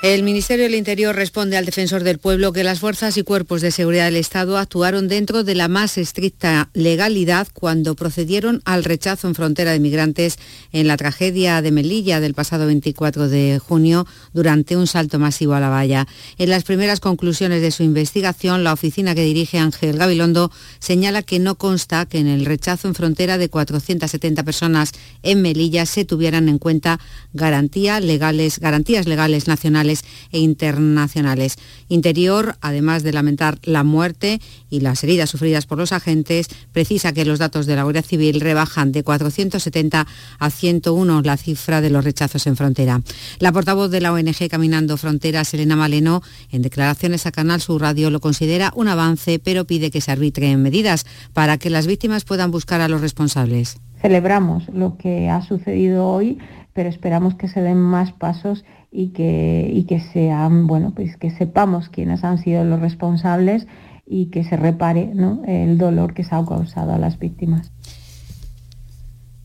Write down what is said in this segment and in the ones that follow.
El Ministerio del Interior responde al defensor del pueblo que las fuerzas y cuerpos de seguridad del Estado actuaron dentro de la más estricta legalidad cuando procedieron al rechazo en frontera de migrantes en la tragedia de Melilla del pasado 24 de junio durante un salto masivo a la valla. En las primeras conclusiones de su investigación, la oficina que dirige Ángel Gabilondo señala que no consta que en el rechazo en frontera de 470 personas en Melilla se tuvieran en cuenta legales, garantías legales nacionales e internacionales. Interior, además de lamentar la muerte y las heridas sufridas por los agentes, precisa que los datos de la Guardia Civil rebajan de 470 a 101 la cifra de los rechazos en frontera. La portavoz de la ONG Caminando Fronteras, Elena Maleno, en declaraciones a Canal Sur Radio lo considera un avance, pero pide que se arbitren medidas para que las víctimas puedan buscar a los responsables. Celebramos lo que ha sucedido hoy, pero esperamos que se den más pasos y que, y que sean, bueno, pues que sepamos quiénes han sido los responsables y que se repare el dolor que se ha causado a las víctimas.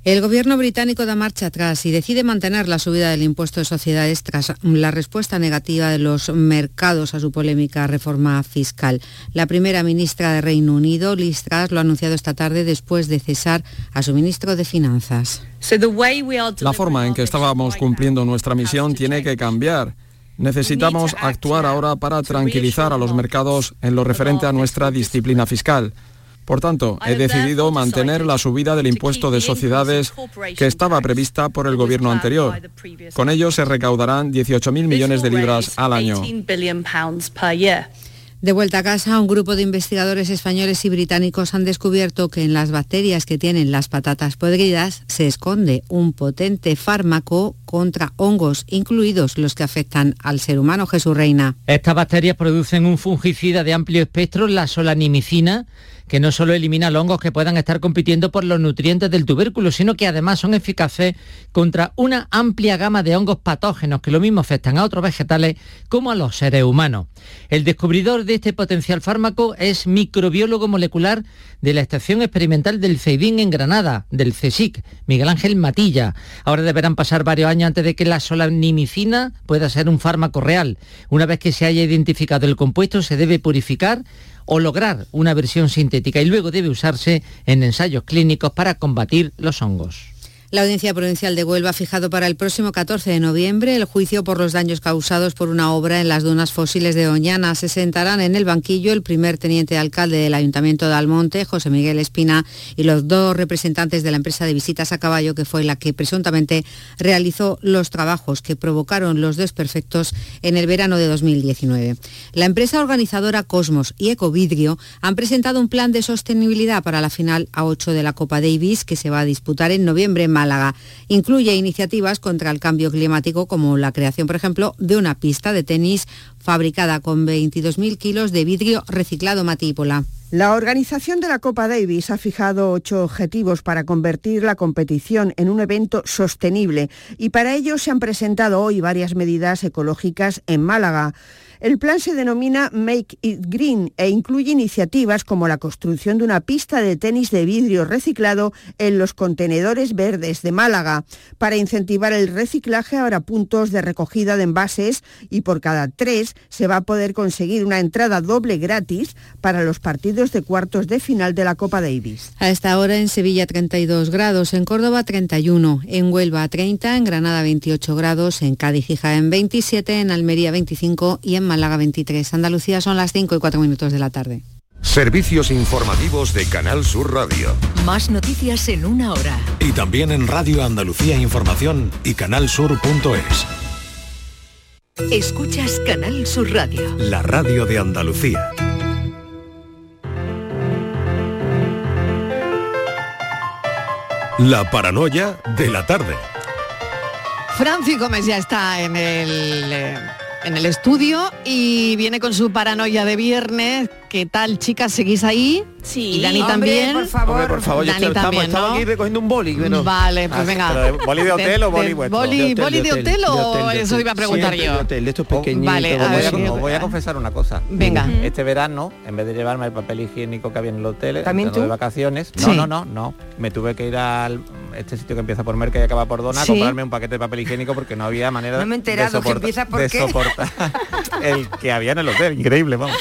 El gobierno británico da marcha atrás y decide mantener la subida del impuesto de sociedades tras la respuesta negativa de los mercados a su polémica reforma fiscal. La primera ministra de Reino Unido, Liz Truss, lo ha anunciado esta tarde después de cesar a su ministro de Finanzas. La forma en que estábamos cumpliendo nuestra misión tiene que cambiar. Necesitamos actuar ahora para tranquilizar a los mercados en lo referente a nuestra disciplina fiscal. Por tanto, he decidido mantener la subida del impuesto de sociedades que estaba prevista por el gobierno anterior. Con ello se recaudarán 18.000 millones de libras al año. De vuelta a casa, un grupo de investigadores españoles y británicos han descubierto que en las bacterias que tienen las patatas podridas se esconde un potente fármaco contra hongos, incluidos los que afectan al ser humano. Jesús Reina. Estas bacterias producen un fungicida de amplio espectro, la solanimicina, que no solo elimina los hongos que puedan estar compitiendo por los nutrientes del tubérculo, sino que además son eficaces contra una amplia gama de hongos patógenos que lo mismo afectan a otros vegetales como a los seres humanos. El descubridor de este potencial fármaco es microbiólogo molecular de la Estación Experimental del CEIDIN en Granada, del CSIC, Miguel Ángel Matilla. Ahora deberán pasar varios años antes de que la solanimicina pueda ser un fármaco real. Una vez que se haya identificado el compuesto, se debe purificar o lograr una versión sintética y luego debe usarse en ensayos clínicos para combatir los hongos. La Audiencia Provincial de Huelva ha fijado para el próximo 14 de noviembre el juicio por los daños causados por una obra en las dunas fósiles de Oñana. Se sentarán en el banquillo el primer teniente alcalde del Ayuntamiento de Almonte, José Miguel Espina, y los dos representantes de la empresa de visitas a caballo, que fue la que presuntamente realizó los trabajos que provocaron los desperfectos en el verano de 2019. La empresa organizadora Cosmos y Ecovidrio han presentado un plan de sostenibilidad para la final A8 de la Copa Davis que se va a disputar en noviembre Málaga. Incluye iniciativas contra el cambio climático como la creación, por ejemplo, de una pista de tenis fabricada con 22.000 kilos de vidrio reciclado matípola. La organización de la Copa Davis ha fijado ocho objetivos para convertir la competición en un evento sostenible y para ello se han presentado hoy varias medidas ecológicas en Málaga. El plan se denomina Make It Green e incluye iniciativas como la construcción de una pista de tenis de vidrio reciclado en los contenedores verdes de Málaga. Para incentivar el reciclaje habrá puntos de recogida de envases y por cada tres se va a poder conseguir una entrada doble gratis para los partidos de cuartos de final de la Copa Davis. A esta hora en Sevilla 32 grados, en Córdoba 31, en Huelva 30, en Granada 28 grados, en Cádiz y Jaén 27, en Almería 25 y en Málaga 23. Andalucía son las 5 y 4 minutos de la tarde. Servicios informativos de Canal Sur Radio. Más noticias en una hora. Y también en Radio Andalucía Información y canalsur.es. Escuchas Canal Sur Radio. La radio de Andalucía. La paranoia de la tarde. Franci Gómez ya está en el... En el estudio y viene con su paranoia de viernes. ¿Qué tal, chicas? ¿Seguís ahí? Sí. Y Dani Hombre, también. por favor. Hombre, por favor, yo Dani estaba, también, estaba ¿no? aquí recogiendo un boli. bueno. Vale, pues Ah, venga. de- ¿boli de hotel o boli vuestro? Boli, De hotel, boli de hotel, de o hotel, de eso hotel. iba a preguntar yo. de hotel, de estos pequeñitos. Vale, a ver, voy a, sí. os voy a confesar una cosa. Venga. Este verano, en vez de llevarme el papel higiénico que había en el hotel, ¿También entrando tú? de vacaciones, no, Sí. no, no, no. Me tuve que ir al este sitio que empieza por Merca y acaba por Dona a Sí. comprarme un paquete de papel higiénico porque no había manera No me he enterado de que empieza por de qué. soportar el que había en el hotel. Increíble, vamos.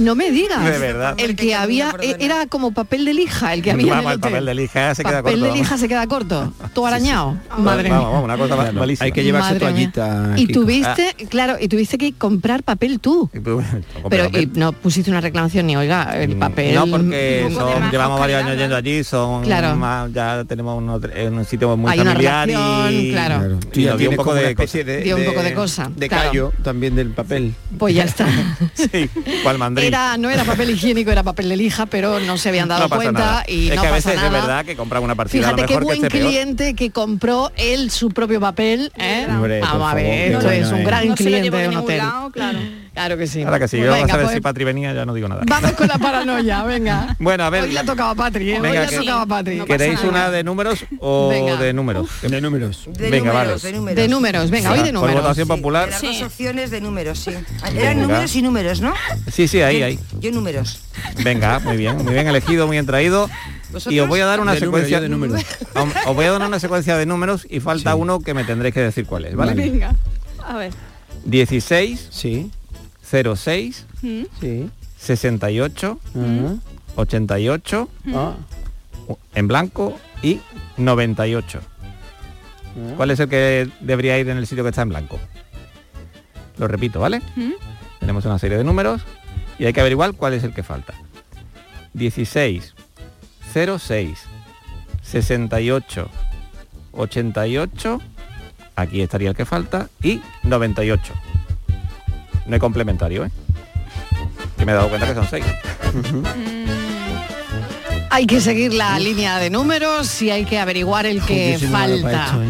No me digas. De verdad. El que había era como papel de lija, el que había Vamos, el papel de lija se queda Papel corto. de vamos. lija se queda corto. Todo arañado. Madre vamos, mía. vamos, una cosa malísima. hay que llevarse toallita. Y tuviste, claro, y tuviste que comprar papel tú. Tú- Pero papel. no pusiste una reclamación ni oiga, el papel. No, porque son- llevamos varios años yendo allí, son Claro. más- ya tenemos un, sitio muy Hay una familiar relación, y, claro. Claro. y Tú ya nos dio un poco de especie de, Dio un poco de cosa, de claro. callo también del papel. Pues ya está. sí, cual mandrín. Era, no era papel higiénico, era papel de lija, pero no se habían dado no cuenta nada. y es no que a pasa veces nada. es verdad que compran una partida a Fíjate qué buen que esté peor. cliente que compró él su propio papel. ¿eh? Hombre, por Vamos a favor, ver, qué esto es un eh. gran No se lo cliente llevo de un hotel. lado, claro. Claro que sí. Ahora que sí, Pues vamos a venga, ver pues, si Patri venía, ya no digo nada. Vamos con la paranoia, venga. Bueno, a ver, Hoy le ha tocado a Patri, ¿eh? Hoy Venga, le ha que- tocado a Patri. No ¿queréis nada. una de números o Venga. de números? De números. De Venga, números, vale. de números. De números, venga, hoy de Por números. votación Sí, popular. las dos opciones de números, sí. Venga. Eran números y números, ¿no? Sí, sí, ahí, Yo- ahí. Yo números. Venga, muy bien, muy bien elegido, muy bien traído. Y os voy a dar una De número, secuencia yo de números. Os os voy a dar una secuencia de números y falta uno que me tendréis que decir cuál es, ¿vale? Vale. Venga. A ver. 16 Sí, 06 sí. 68 Ajá. 88 Ah, en blanco y 98. ¿Cuál es el que debería ir en el sitio que está en blanco? Lo repito, ¿vale? Tenemos una serie de números y hay que averiguar cuál es el que falta. 16 06 68 88 aquí estaría el que falta y 98. No es complementario, ¿eh? Que me he dado cuenta que son 6. Hay que seguir la línea de números y hay que averiguar el que yo falta. esto, ¿eh?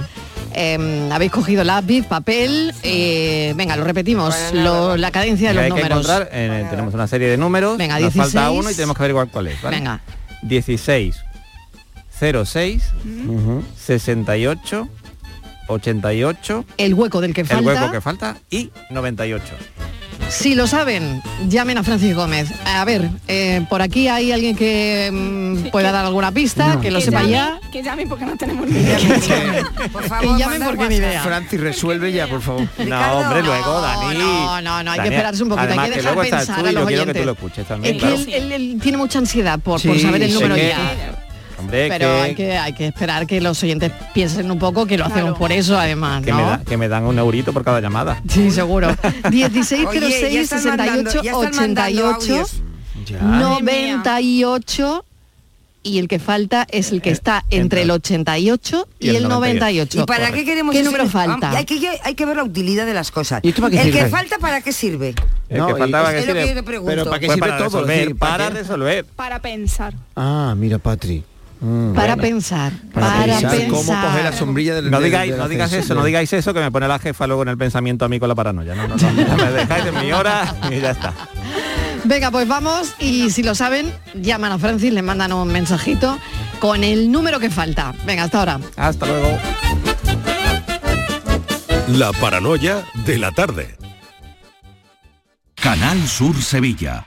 Eh, habéis cogido lápiz, papel, eh, venga, lo repetimos, lo- la cadencia de los hay que números. encontrar, eh, tenemos una serie de números, Venga, nos falta 16. uno y tenemos que averiguar cuál es. ¿vale? Venga, 16 06 ujú. 68 88 el hueco del que el falta. hueco que falta y 98. Si lo saben, llamen a Francis Gómez. A ver, eh, por aquí hay alguien que mm, pueda dar alguna pista, que lo sepa llame, ya. Que llamen porque no tenemos ni idea. Que Por favor, llamen mandar porque ni idea. Francis, resuelve ya, por favor. No, hombre, luego, Dani. No, no, no, hay que esperarse un poquito, hay además que dejar luego estás pensar tú a y yo los quiero que tú lo escuches también. Es que claro. él, él- él tiene mucha ansiedad por, por saber el número que- ya. Hombre, Pero que, hay que, hay que esperar que los oyentes piensen un poco que lo hacemos Claro. por eso además, que ¿no? me da- que me dan un eurito por cada llamada. Sí, seguro. 16 Oye, ya 06 están 68 mandando- ya están mandando 88 audios. Ya. Madre mía. 98 y el que falta es el que está entre el 88 y, el 98. ¿Y para qué queremos ¿Qué ese- número falta? Hay que, hay que ver la utilidad de las cosas. ¿Y esto para qué el que sirve? falta, ¿para qué sirve? El No, que faltaba es que Es lo que sirve. yo te pregunto. Pero ¿para qué Pues sirve para todo? resolver, para qué? resolver. Para pensar. Ah, mira, Patri. Mm, para bueno. pensar, Para, para, pensar pensar. cómo coger la sombrilla del No digáis, no digas eso, no digáis eso que me pone la jefa luego en el pensamiento a mí con la paranoia. No, no, no. me dejáis en mi hora y ya está. Venga, pues vamos y si lo saben, llaman a Francis, le mandan un mensajito con el número que falta. Venga, hasta ahora. Hasta luego. La paranoia de la tarde. Canal Sur Sevilla.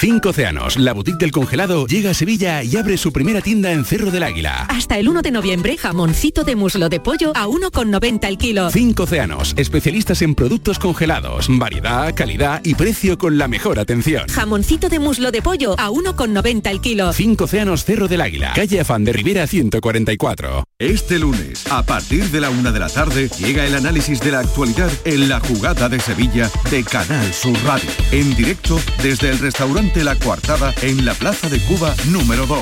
Cinco Océanos, la boutique del congelado, llega a Sevilla y abre su primera tienda en Cerro del Águila. Hasta el 1 de noviembre, jamoncito de muslo de pollo a 1,90 el kilo. Cinco Océanos, especialistas en productos congelados, variedad, calidad y precio con la mejor atención. Jamoncito de muslo de pollo a 1,90 el kilo. Cinco Océanos Cerro del Águila, calle Afán de Rivera 144. Este lunes, a partir de la una de la tarde, llega el análisis de la actualidad en la jugada de Sevilla de Canal Sur Radio. En directo desde el restaurante La Coartada en la Plaza de Cuba número 2.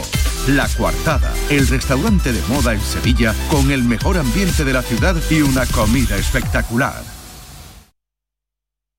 La Coartada, el restaurante de moda en Sevilla con el mejor ambiente de la ciudad y una comida espectacular.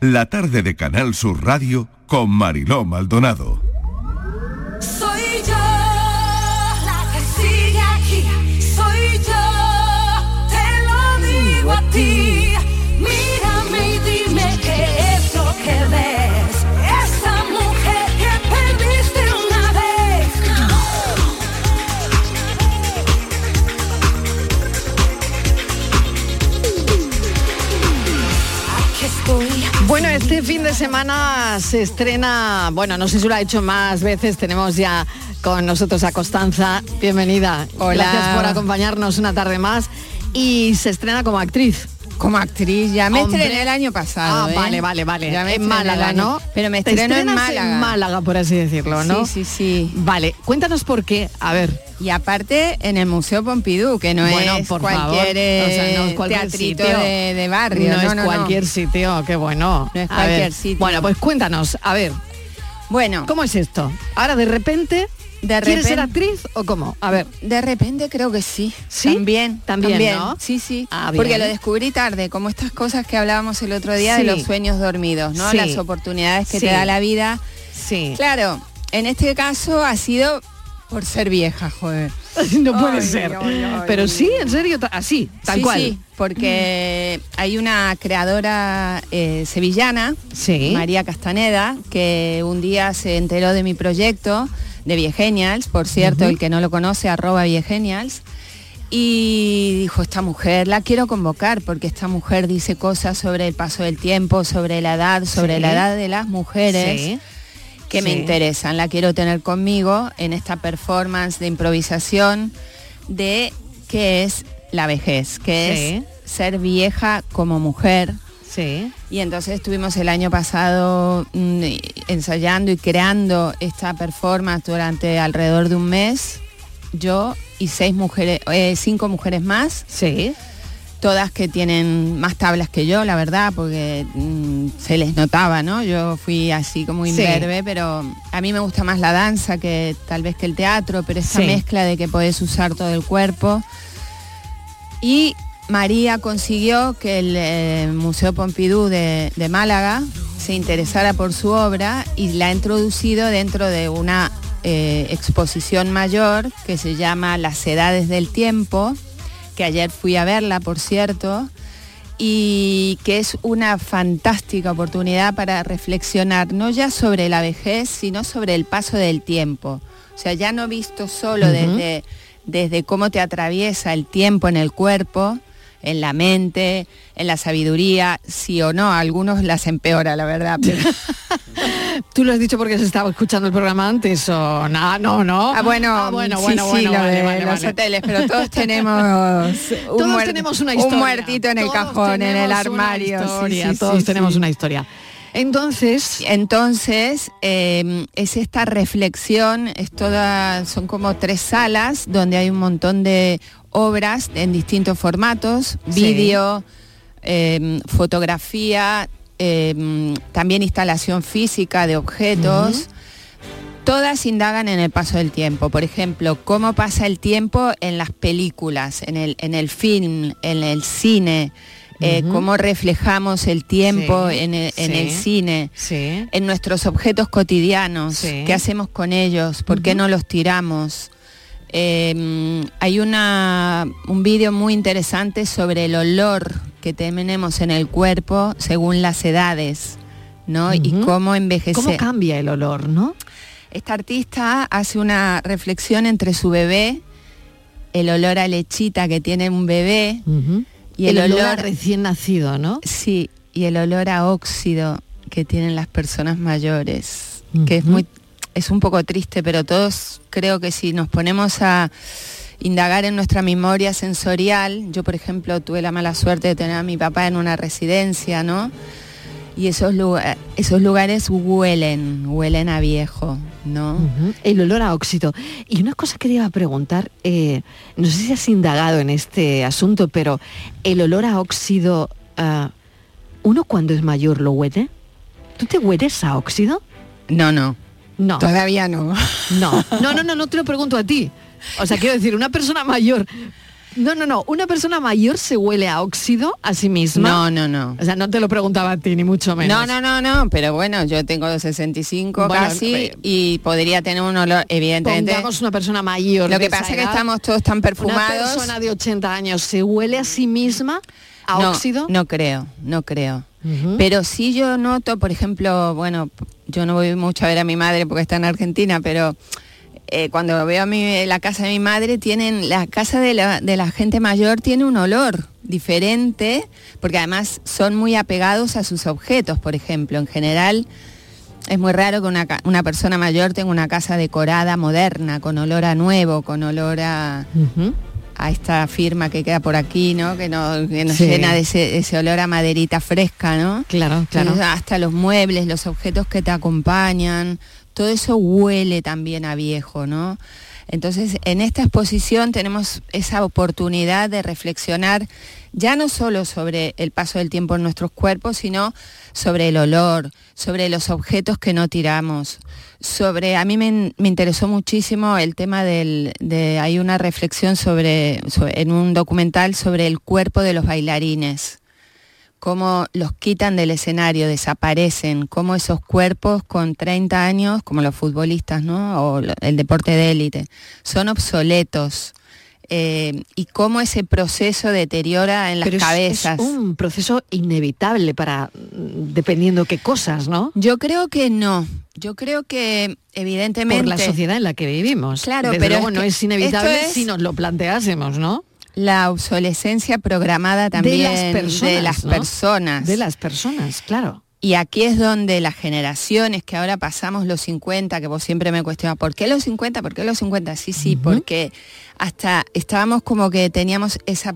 La tarde de Canal Sur Radio con Mariló Maldonado. Soy yo la que sigue aquí. Soy yo, te lo digo a ti. Bueno, este fin de semana se estrena, bueno, no sé si lo ha hecho más veces, tenemos ya con nosotros a Constanza, bienvenida. Hola. Gracias por acompañarnos una tarde más. Y se estrena como actriz. Como actriz, ya me Hombre. estrené el año pasado. Ah, ¿eh? vale, vale, vale. Ya me en Málaga, ¿no? Pero me estreno en Málaga. en Málaga, por así decirlo, ¿no? Sí, sí, sí. Vale, cuéntanos por qué. A ver. Y aparte en el Museo Pompidou, que no Bueno, es por cualquier, eh, o sea, no es cualquier teatrito sitio. de, de barrio. No, No, es no. cualquier sitio, qué bueno. No es A cualquier ver. sitio. Bueno, pues cuéntanos, a ver. Bueno. ¿Cómo es esto? Ahora de repente, De ¿quieres ser actriz o cómo? A ver. De repente creo que sí. ¿Sí? También, También, ¿no? Sí, sí. Ah. Porque lo descubrí tarde, como estas cosas que hablábamos el otro día de Sí. los sueños dormidos, ¿no? Sí. Las oportunidades que Sí. te da la vida. Sí. Claro, en este caso ha sido por ser vieja, joder. no puede ser. Pero sí, en serio, así, tal Sí, cual. sí, porque hay una creadora eh, sevillana, María Castaneda, que un día se enteró de mi proyecto de Viegenials, por cierto, el que no lo conoce, arroba Viegenials, y dijo, esta mujer la quiero convocar porque esta mujer dice cosas sobre el paso del tiempo, sobre la edad, sobre Sí. la edad de las mujeres Sí. que me interesan. La quiero tener conmigo en esta performance de improvisación de qué es la vejez, que es ser vieja como mujer. Sí. Y entonces estuvimos el año pasado mm, ensayando y creando esta performance durante alrededor de un mes. Yo y seis mujeres, eh, cinco mujeres más. Sí. Todas que tienen más tablas que yo, la verdad, porque mm, se les notaba, ¿no? Yo fui así como Sí. imberbe, pero a mí me gusta más la danza que tal vez que el teatro, pero esta Sí. mezcla de que podés usar todo el cuerpo. Y María consiguió que el eh, Museo Pompidou de, de Málaga se interesara por su obra y la ha introducido dentro de una eh, exposición mayor que se llama Las Edades del Tiempo, que ayer fui a verla, por cierto, y que es una fantástica oportunidad para reflexionar no ya sobre la vejez, sino sobre el paso del tiempo. O sea, ya no visto solo desde, desde cómo te atraviesa el tiempo en el cuerpo, en la mente, en la sabiduría, sí o no, a algunos las empeora, la verdad. pero- ¿Tú lo has dicho porque se estaba escuchando el programa antes o no? No, no. Ah, bueno, Ah, bueno, sí, bueno, sí, bueno, lo vale, de vale, los vale. hoteles, pero todos tenemos un, Todos muer- tenemos una un historia. muertito en el Todos cajón, en el armario. sí, historia, sí, todos sí, tenemos sí. una historia. Entonces, entonces eh, es esta reflexión, es toda, son como tres salas donde hay un montón de obras en distintos formatos, Sí. vídeo, eh, fotografía, eh, también instalación física de objetos. Todas indagan en el paso del tiempo. Por ejemplo, cómo pasa el tiempo en las películas, en el, en el film, en el cine, eh, cómo reflejamos el tiempo Sí, en, el, en sí, el cine, sí. en nuestros objetos cotidianos, qué hacemos con ellos, por qué no los tiramos. Eh, hay una, un vídeo muy interesante sobre el olor que tenemos en el cuerpo según las edades, ¿no? Y cómo envejece. ¿cómo cambia el olor, no? Esta artista hace una reflexión entre su bebé, el olor a lechita que tiene un bebé y el, el olor, olor, a recién nacido, ¿no? sí, y el olor a óxido que tienen las personas mayores, que es muy es un poco triste, pero todos creo que si nos ponemos a indagar en nuestra memoria sensorial, yo por ejemplo tuve la mala suerte de tener a mi papá en una residencia, ¿no? Y esos, lugar- esos lugares huelen, huelen a viejo, ¿no? El olor a óxido. Y una cosa que te iba a preguntar, eh, no sé si has indagado en este asunto, pero el olor a óxido, ah, ¿uno cuando es mayor lo huele? ¿Tú te hueles a óxido? No, no. No. Todavía no. No, no, no, no, no te lo pregunto a ti. O sea, quiero decir, una persona mayor. No, no, no. Una persona mayor se huele a óxido a sí misma. No, no, no. O sea, no te lo preguntaba a ti, ni mucho menos. No, no, no, no, pero bueno, yo tengo 65 Bueno, casi eh, y podría tener un olor, evidentemente. Pongamos una persona mayor. Lo que pasa es que estamos todos tan Una perfumados. persona de 80 años se huele a sí misma a no, óxido. No creo, no creo. Pero sí yo noto, por ejemplo, bueno, yo no voy mucho a ver a mi madre porque está en Argentina, pero eh, cuando veo a mi, la casa de mi madre, tienen la casa de la, de la gente mayor tiene un olor diferente, porque además son muy apegados a sus objetos, por ejemplo. En general, es muy raro que una, una persona mayor tenga una casa decorada, moderna, con olor a nuevo, con olor a, a esta firma que queda por aquí, ¿no? Que, no, que nos Sí. llena de ese, ese olor a maderita fresca, ¿no? Claro, claro. Entonces, hasta los muebles, los objetos que te acompañan, todo eso huele también a viejo, ¿no? Entonces, en esta exposición tenemos esa oportunidad de reflexionar ya no solo sobre el paso del tiempo en nuestros cuerpos, sino sobre el olor, sobre los objetos que no tiramos, sobre, a mí me, me interesó muchísimo el tema del, de, hay una reflexión sobre, sobre- en un documental sobre el cuerpo de los bailarines cómo los quitan del escenario, desaparecen, cómo esos cuerpos con 30 años, como los futbolistas, ¿no? O el deporte de élite, son obsoletos. Eh, y cómo ese proceso deteriora en las Pero es- cabezas. Es, un proceso inevitable para, mm, dependiendo qué cosas, ¿no? Yo creo que no. Yo creo que evidentemente Por la sociedad en la que vivimos. Claro, Desde pero luego es no es inevitable es- si nos lo planteásemos, ¿no? la obsolescencia programada también de las personas. de las ¿no? personas. De las personas, claro. Y aquí es donde las generaciones que ahora pasamos los 50, que vos siempre me cuestionas, ¿por qué los 50? ¿Por qué los 50? Sí, sí, porque hasta estábamos como que teníamos esa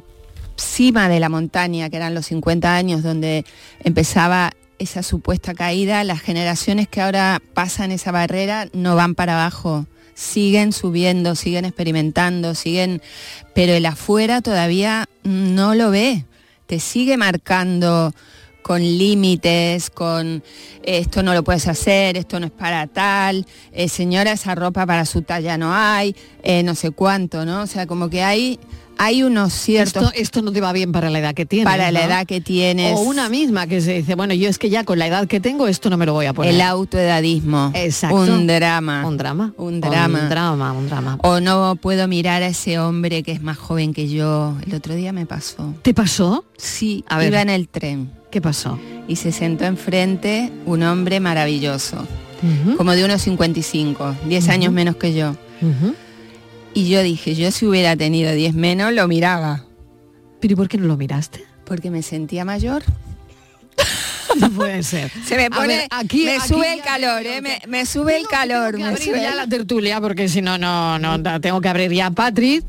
cima de la montaña, que eran los 50 años, donde empezaba esa supuesta caída. Las generaciones que ahora pasan esa barrera no van para abajo, siguen subiendo, siguen experimentando, siguen, pero el afuera todavía no lo ve, te sigue marcando con límites, con esto no lo puedes hacer, esto no es para tal, eh, señora, esa ropa para su talla no hay, eh, no sé cuánto, ¿no? O sea, como que hay, hay unos ciertos... Esto, esto no te va bien para la edad que tienes. Para la ¿no? edad que tienes. O una misma que se dice, bueno, yo es que ya con la edad que tengo esto no me lo voy a poner. El autoedadismo. Exacto. Un drama. Un drama. Un drama. Un drama, un drama. O no puedo mirar a ese hombre que es más joven que yo. El otro día me pasó. ¿Te pasó? Sí, A ver. iba en el tren. ¿Qué pasó? Y se sentó enfrente un hombre maravilloso, como de unos 55, 10 años menos que yo. Y yo dije, yo si hubiera tenido 10 menos, lo miraba. ¿Pero y por qué no lo miraste? Porque me sentía mayor. No puede ser. Se me pone, ver, aquí- me aquí sube ya el calor, ¿eh? Me, me sube el calor. me abrir sube ya el- la tertulia porque si no, no, no, da- tengo que abrir ya a Patri.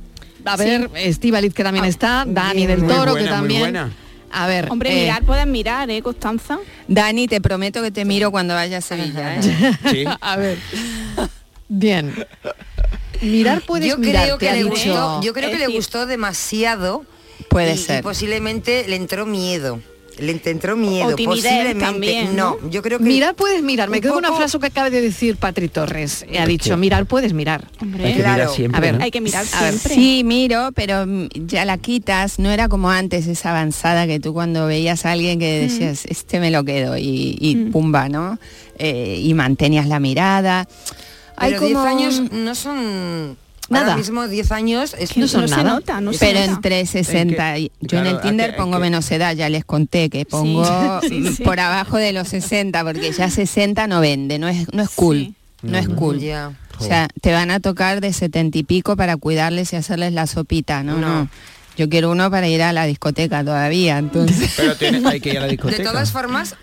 A Sí. ver, Estíbaliz que también está, Dani del Toro buena, que muy también. A ver, Hombre, eh, mirar pueden mirar, ¿eh, Constanza? Dani, te prometo que te miro cuando vaya a Sevilla. ¿eh? a ver. Bien. Mirar puedes yo mirar, creo que le dicho. gustó, yo creo que le gustó demasiado. Puede y, ser. Y posiblemente le entró miedo. Le entró miedo. O timidez posiblemente. también, no, ¿no? yo creo que Mirar puedes mirar. Me un quedo con una poco- frase que acaba de decir Patri Torres. Ha dicho, mirar puedes mirar. Hay que mirar siempre, A ver, ¿no? Hay que mirar A ver, siempre. sí, miro, pero mm, ya la quitas. No era como antes esa avanzada que tú cuando veías a alguien que decías, este me lo quedo y, y pumba, ¿no? Eh, y mantenías la mirada. Hay Pero 10 como años un- no son... Nada. Ahora mismo 10 años es no son se nada. nota, no se pero nota. entre 60 y yo en el Tinder que- pongo que- menos edad, ya les conté que pongo Sí, sí. por abajo de los 60 porque ya 60 no vende, no es no es cool, no es cool. Ya. O sea, te van a tocar de 70 y pico para cuidarles y hacerles la sopita, no, no. Yo quiero uno para ir a la discoteca todavía, entonces. Pero tiene, hay que ir a la discoteca. De todas formas,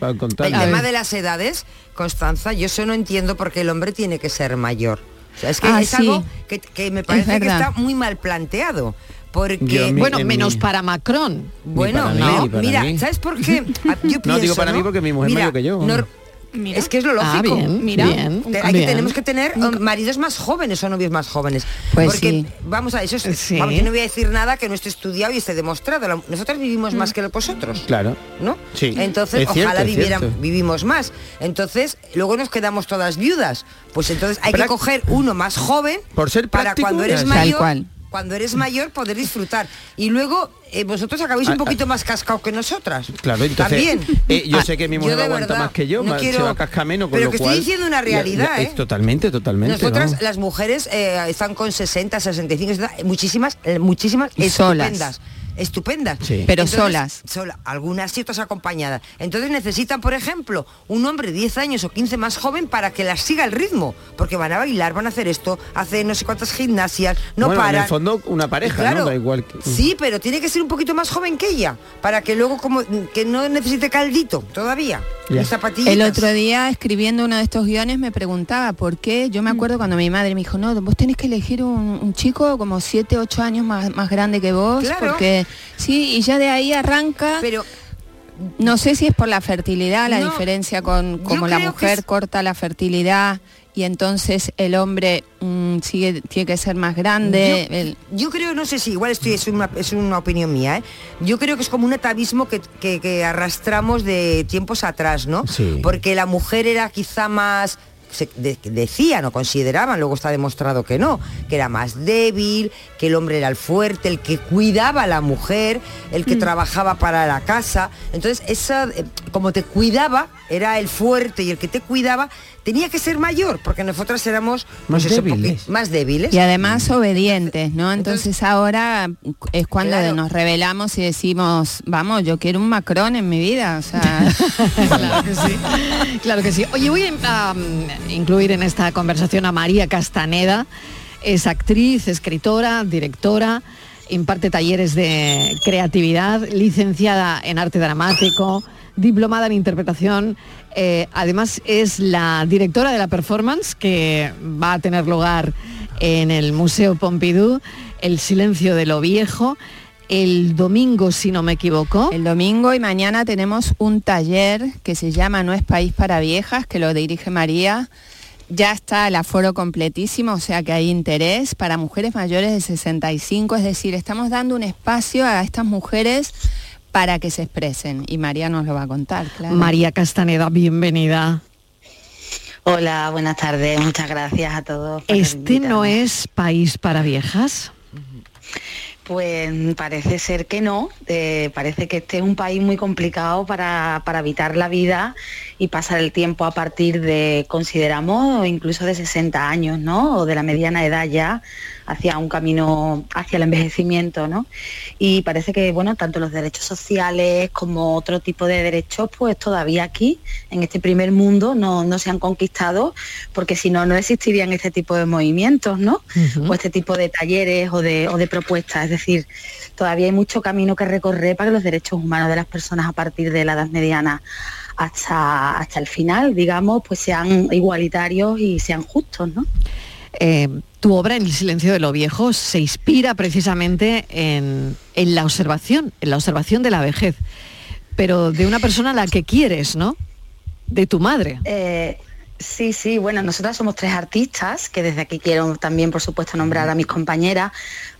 el tema de las edades, Constanza, yo eso no entiendo porque el hombre tiene que ser mayor. O sea, es que Ah, es sí. algo que, que me parece que está muy mal planteado. Porque Yo, mi- bueno, en menos mi- para Macron. Bueno, para no, para mira, mí. ¿sabes por qué? Ah, Yo No, digo pienso, para mí porque mi mujer es Mira, mayor que yo. Es que es lo Ah, lógico. bien, Mira. bien, Te- hay bien. que tenemos que tener um, maridos más jóvenes o novios más jóvenes. Pues porque sí. vamos a eso es, Sí. vamos, yo no voy a decir nada que no esté estudiado y esté demostrado. La- Nosotros vivimos más que vosotros. Claro. ¿no? Sí. Entonces, Es ojalá cierto, vivieran- vivimos más. Entonces, luego nos quedamos todas viudas. Pues entonces hay que coger uno más joven Por ser para cuando eres Tal mayor. cual. Cuando eres mayor poder disfrutar. Y luego eh, vosotros acabáis Ah, un poquito más cascado que nosotras. Claro, entonces También. eh, yo Ah, sé que mi mujer aguanta verdad más que yo, no ma- se quiero- va a cascar menos, con Pero lo que cual, estoy diciendo una ya- ya- realidad, ¿eh? totalmente, totalmente. Nosotras, vamos. las mujeres, eh, están con 60, 65, 70, muchísimas, muchísimas Y solas. Estupendas. Sí. Pero Entonces, solas. sola- algunas sí, otras acompañadas. Entonces necesitan, por ejemplo, un hombre 10 años o 15 más joven para que las siga el ritmo. Porque van a bailar, van a hacer esto, hacen no sé cuántas gimnasias, no bueno, paran. en el fondo una pareja, Claro. ¿no? Da igual que... Sí, pero tiene que ser un poquito más joven que ella, para que luego como que no necesite caldito todavía. El otro día escribiendo uno de estos guiones me preguntaba por qué. Yo me acuerdo cuando mi madre me dijo, no, vos tenés que elegir un, un chico como 7, 8 años más, más grande que vos, Claro. porque sí, y ya de ahí arranca. Pero no sé si es por la fertilidad, la No, diferencia con como la mujer es- corta la fertilidad y entonces el hombre mm, sigue tiene que ser más grande. Yo, el- yo creo, no sé si igual estoy, es una, es una opinión mía, ¿eh? yo creo que es como un atavismo que, que- que arrastramos de tiempos atrás, ¿no? Sí. Porque la mujer era quizá más se de- decían o consideraban, luego está demostrado que no, que era más débil, que el hombre era el fuerte, el que cuidaba a la mujer, el que trabajaba para la casa. Entonces, esa, eh, como te cuidaba, era el fuerte y el que te cuidaba, tenía que ser mayor, porque nosotras éramos Más pues eso, débiles. más débiles. y además obedientes, ¿no? Entonces, ahora es cuando Claro. nos revelamos y decimos, vamos, yo quiero un Macron en mi vida, o sea, claro que sí. Claro que sí. Oye, voy a um, incluir en esta conversación a María Castaneda. Es actriz, escritora, directora, imparte talleres de creatividad, licenciada en arte dramático, diplomada en interpretación. eh, además es la directora de la performance que va a tener lugar en el Museo Pompidou, El silencio de lo viejo, el domingo, si no me equivoco. El domingo y mañana tenemos un taller que se llama No es País para Viejas, que lo dirige María. Ya está el aforo completísimo, o sea que hay interés para mujeres mayores de 65, es decir, estamos dando un espacio a estas mujeres para que se expresen y María nos lo va a contar, claro. María Castaneda, bienvenida. Hola, buenas tardes, muchas gracias a todos. ¿Este no es país para viejas? Pues parece ser que no, eh, parece que este es un país muy complicado para, para habitar la vida y pasar el tiempo a partir de, consideramos, incluso de 60 años, ¿no? O de la mediana edad ya, hacia un camino hacia el envejecimiento, ¿no? Y parece que, bueno, tanto los derechos sociales como otro tipo de derechos, pues todavía aquí, en este primer mundo, no, no se han conquistado, porque si no, no existirían este tipo de movimientos, ¿no? O este tipo de talleres o de, o de propuestas. Es decir, todavía hay mucho camino que recorrer para que los derechos humanos de las personas a partir de la edad mediana hasta, hasta el final, digamos, pues sean igualitarios y sean justos, ¿no? Eh, tu obra En el silencio de lo viejo se inspira precisamente en, la observación, en la observación de la vejez, pero de una persona a la que quieres, ¿no? De tu madre. Eh, sí, sí, bueno, nosotras somos tres artistas, que desde aquí quiero también, por supuesto, nombrar a mis compañeras,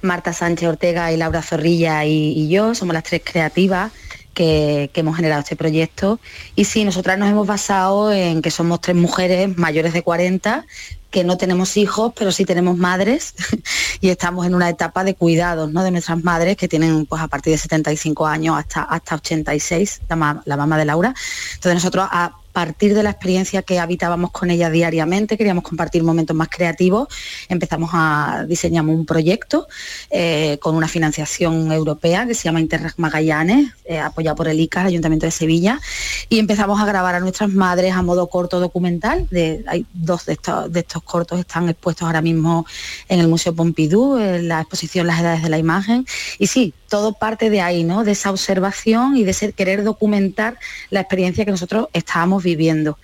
Marta Sánchez Ortega y Laura Zorrilla y, y yo, somos las tres creativas que, que hemos generado este proyecto. Y sí, nosotras nos hemos basado en que somos tres mujeres mayores de 40, que no tenemos hijos, pero sí tenemos madres y estamos en una etapa de cuidados ¿no? de nuestras madres que tienen pues a partir de 75 años hasta, hasta 86, la, ma- la mamá de Laura. Entonces nosotros a partir de la experiencia que habitábamos con ella diariamente, queríamos compartir momentos más creativos, empezamos a diseñamos un proyecto eh, con una financiación europea que se llama Interreg Magallanes, eh, apoyado por el ICA, el Ayuntamiento de Sevilla, y empezamos a grabar a nuestras madres a modo corto documental. De, hay dos de estos, cortos están expuestos ahora mismo en el Museo Pompidou, en la exposición Las Edades de la Imagen. Y sí, todo parte de ahí, ¿no? De esa observación y de querer documentar la experiencia que nosotros estábamos viviendo.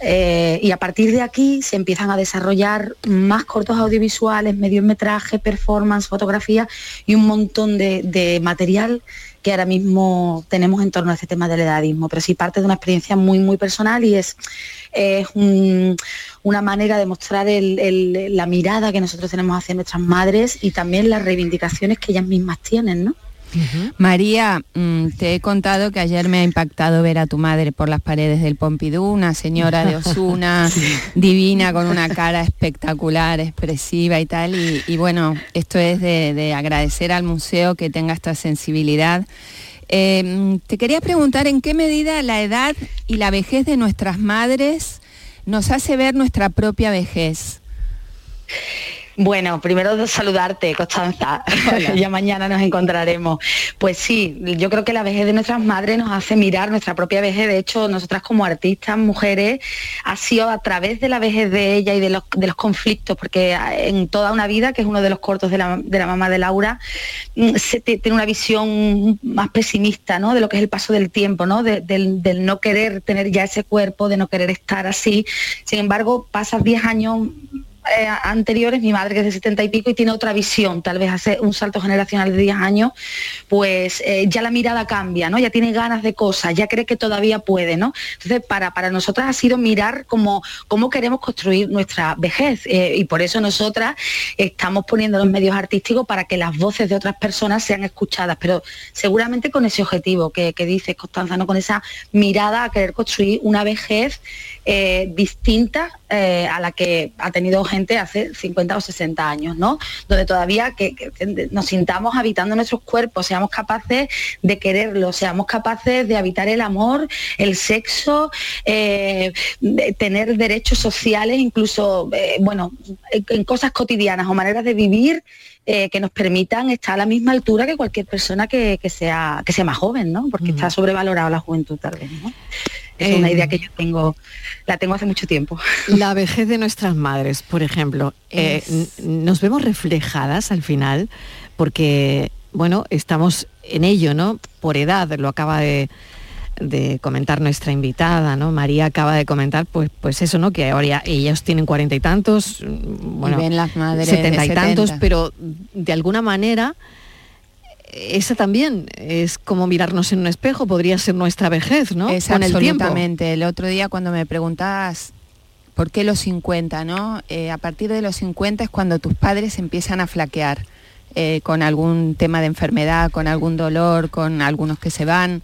Eh, y a partir de aquí se empiezan a desarrollar más cortos audiovisuales, mediometraje, performance, fotografía y un montón de, material que ahora mismo tenemos en torno a este tema del edadismo, pero sí parte de una experiencia muy, muy personal y es, es un- una manera de mostrar la mirada que nosotros tenemos hacia nuestras madres y también las reivindicaciones que ellas mismas tienen, ¿no? María, mm, te he contado que ayer me ha impactado ver a tu madre por las paredes del Pompidou, una señora de Osuna, divina, con una cara espectacular, expresiva y tal. Y, y bueno, esto es de, de agradecer al museo que tenga esta sensibilidad. Eh, mm, te quería preguntar en qué medida la edad y la vejez de nuestras madres nos hace ver nuestra propia vejez. Bueno, primero saludarte, Constanza. ya mañana nos encontraremos. Pues sí, yo creo que la vejez de nuestras madres nos hace mirar nuestra propia vejez. De hecho, nosotras como artistas, mujeres, ha sido a través de la vejez de ella y de los, de los conflictos, porque en toda una vida, que es uno de los cortos de la, de la mamá de Laura, mm, se te- tiene una visión más pesimista, ¿no? De lo que es el paso del tiempo, ¿no? De- del, del no querer tener ya ese cuerpo, de no querer estar así. Sin embargo, pasas 10 años eh, anteriores, mi madre que es de 70 y pico y tiene otra visión, tal vez hace un salto generacional de 10 años, pues eh, ya la mirada cambia, ¿no? Ya tiene ganas de cosas, ya cree que todavía puede, ¿no? Entonces, para, para nosotras ha sido mirar cómo, cómo queremos construir nuestra vejez eh, y por eso nosotras estamos poniendo los medios artísticos para que las voces de otras personas sean escuchadas, pero seguramente con ese objetivo que, que dices, Constanza, ¿no? Con esa mirada a querer construir una vejez distinta a la que ha tenido gente hace 50 o 60 años, ¿no? Donde todavía que, que nos sintamos habitando nuestros cuerpos, seamos capaces de quererlo, seamos capaces de habitar el amor, el sexo, eh, de tener derechos sociales, incluso, eh, bueno, en, cosas cotidianas o maneras de vivir eh, que nos permitan estar a la misma altura que cualquier persona que, que sea, que sea más joven, ¿no? Porque está sobrevalorada la juventud tal vez, ¿no? Es una idea que yo tengo, la tengo hace mucho tiempo. La vejez de nuestras madres, por ejemplo, eh, nos vemos reflejadas al final porque, bueno, estamos en ello, ¿no? Por edad, lo acaba de, de comentar nuestra invitada, ¿no? María acaba de comentar, pues, pues eso, ¿no? Que ahora ya- ellos tienen cuarenta y tantos, mm, bueno, ven las madres de setenta y tantos, 70. pero de alguna manera esa también es como mirarnos en un espejo, podría ser nuestra vejez, ¿no? Es Con el tiempo. absolutamente. El otro día cuando me preguntabas por qué los 50, ¿no? Eh, a partir de los 50 es cuando tus padres empiezan a flaquear eh, con algún tema de enfermedad, con algún dolor, con algunos que se van.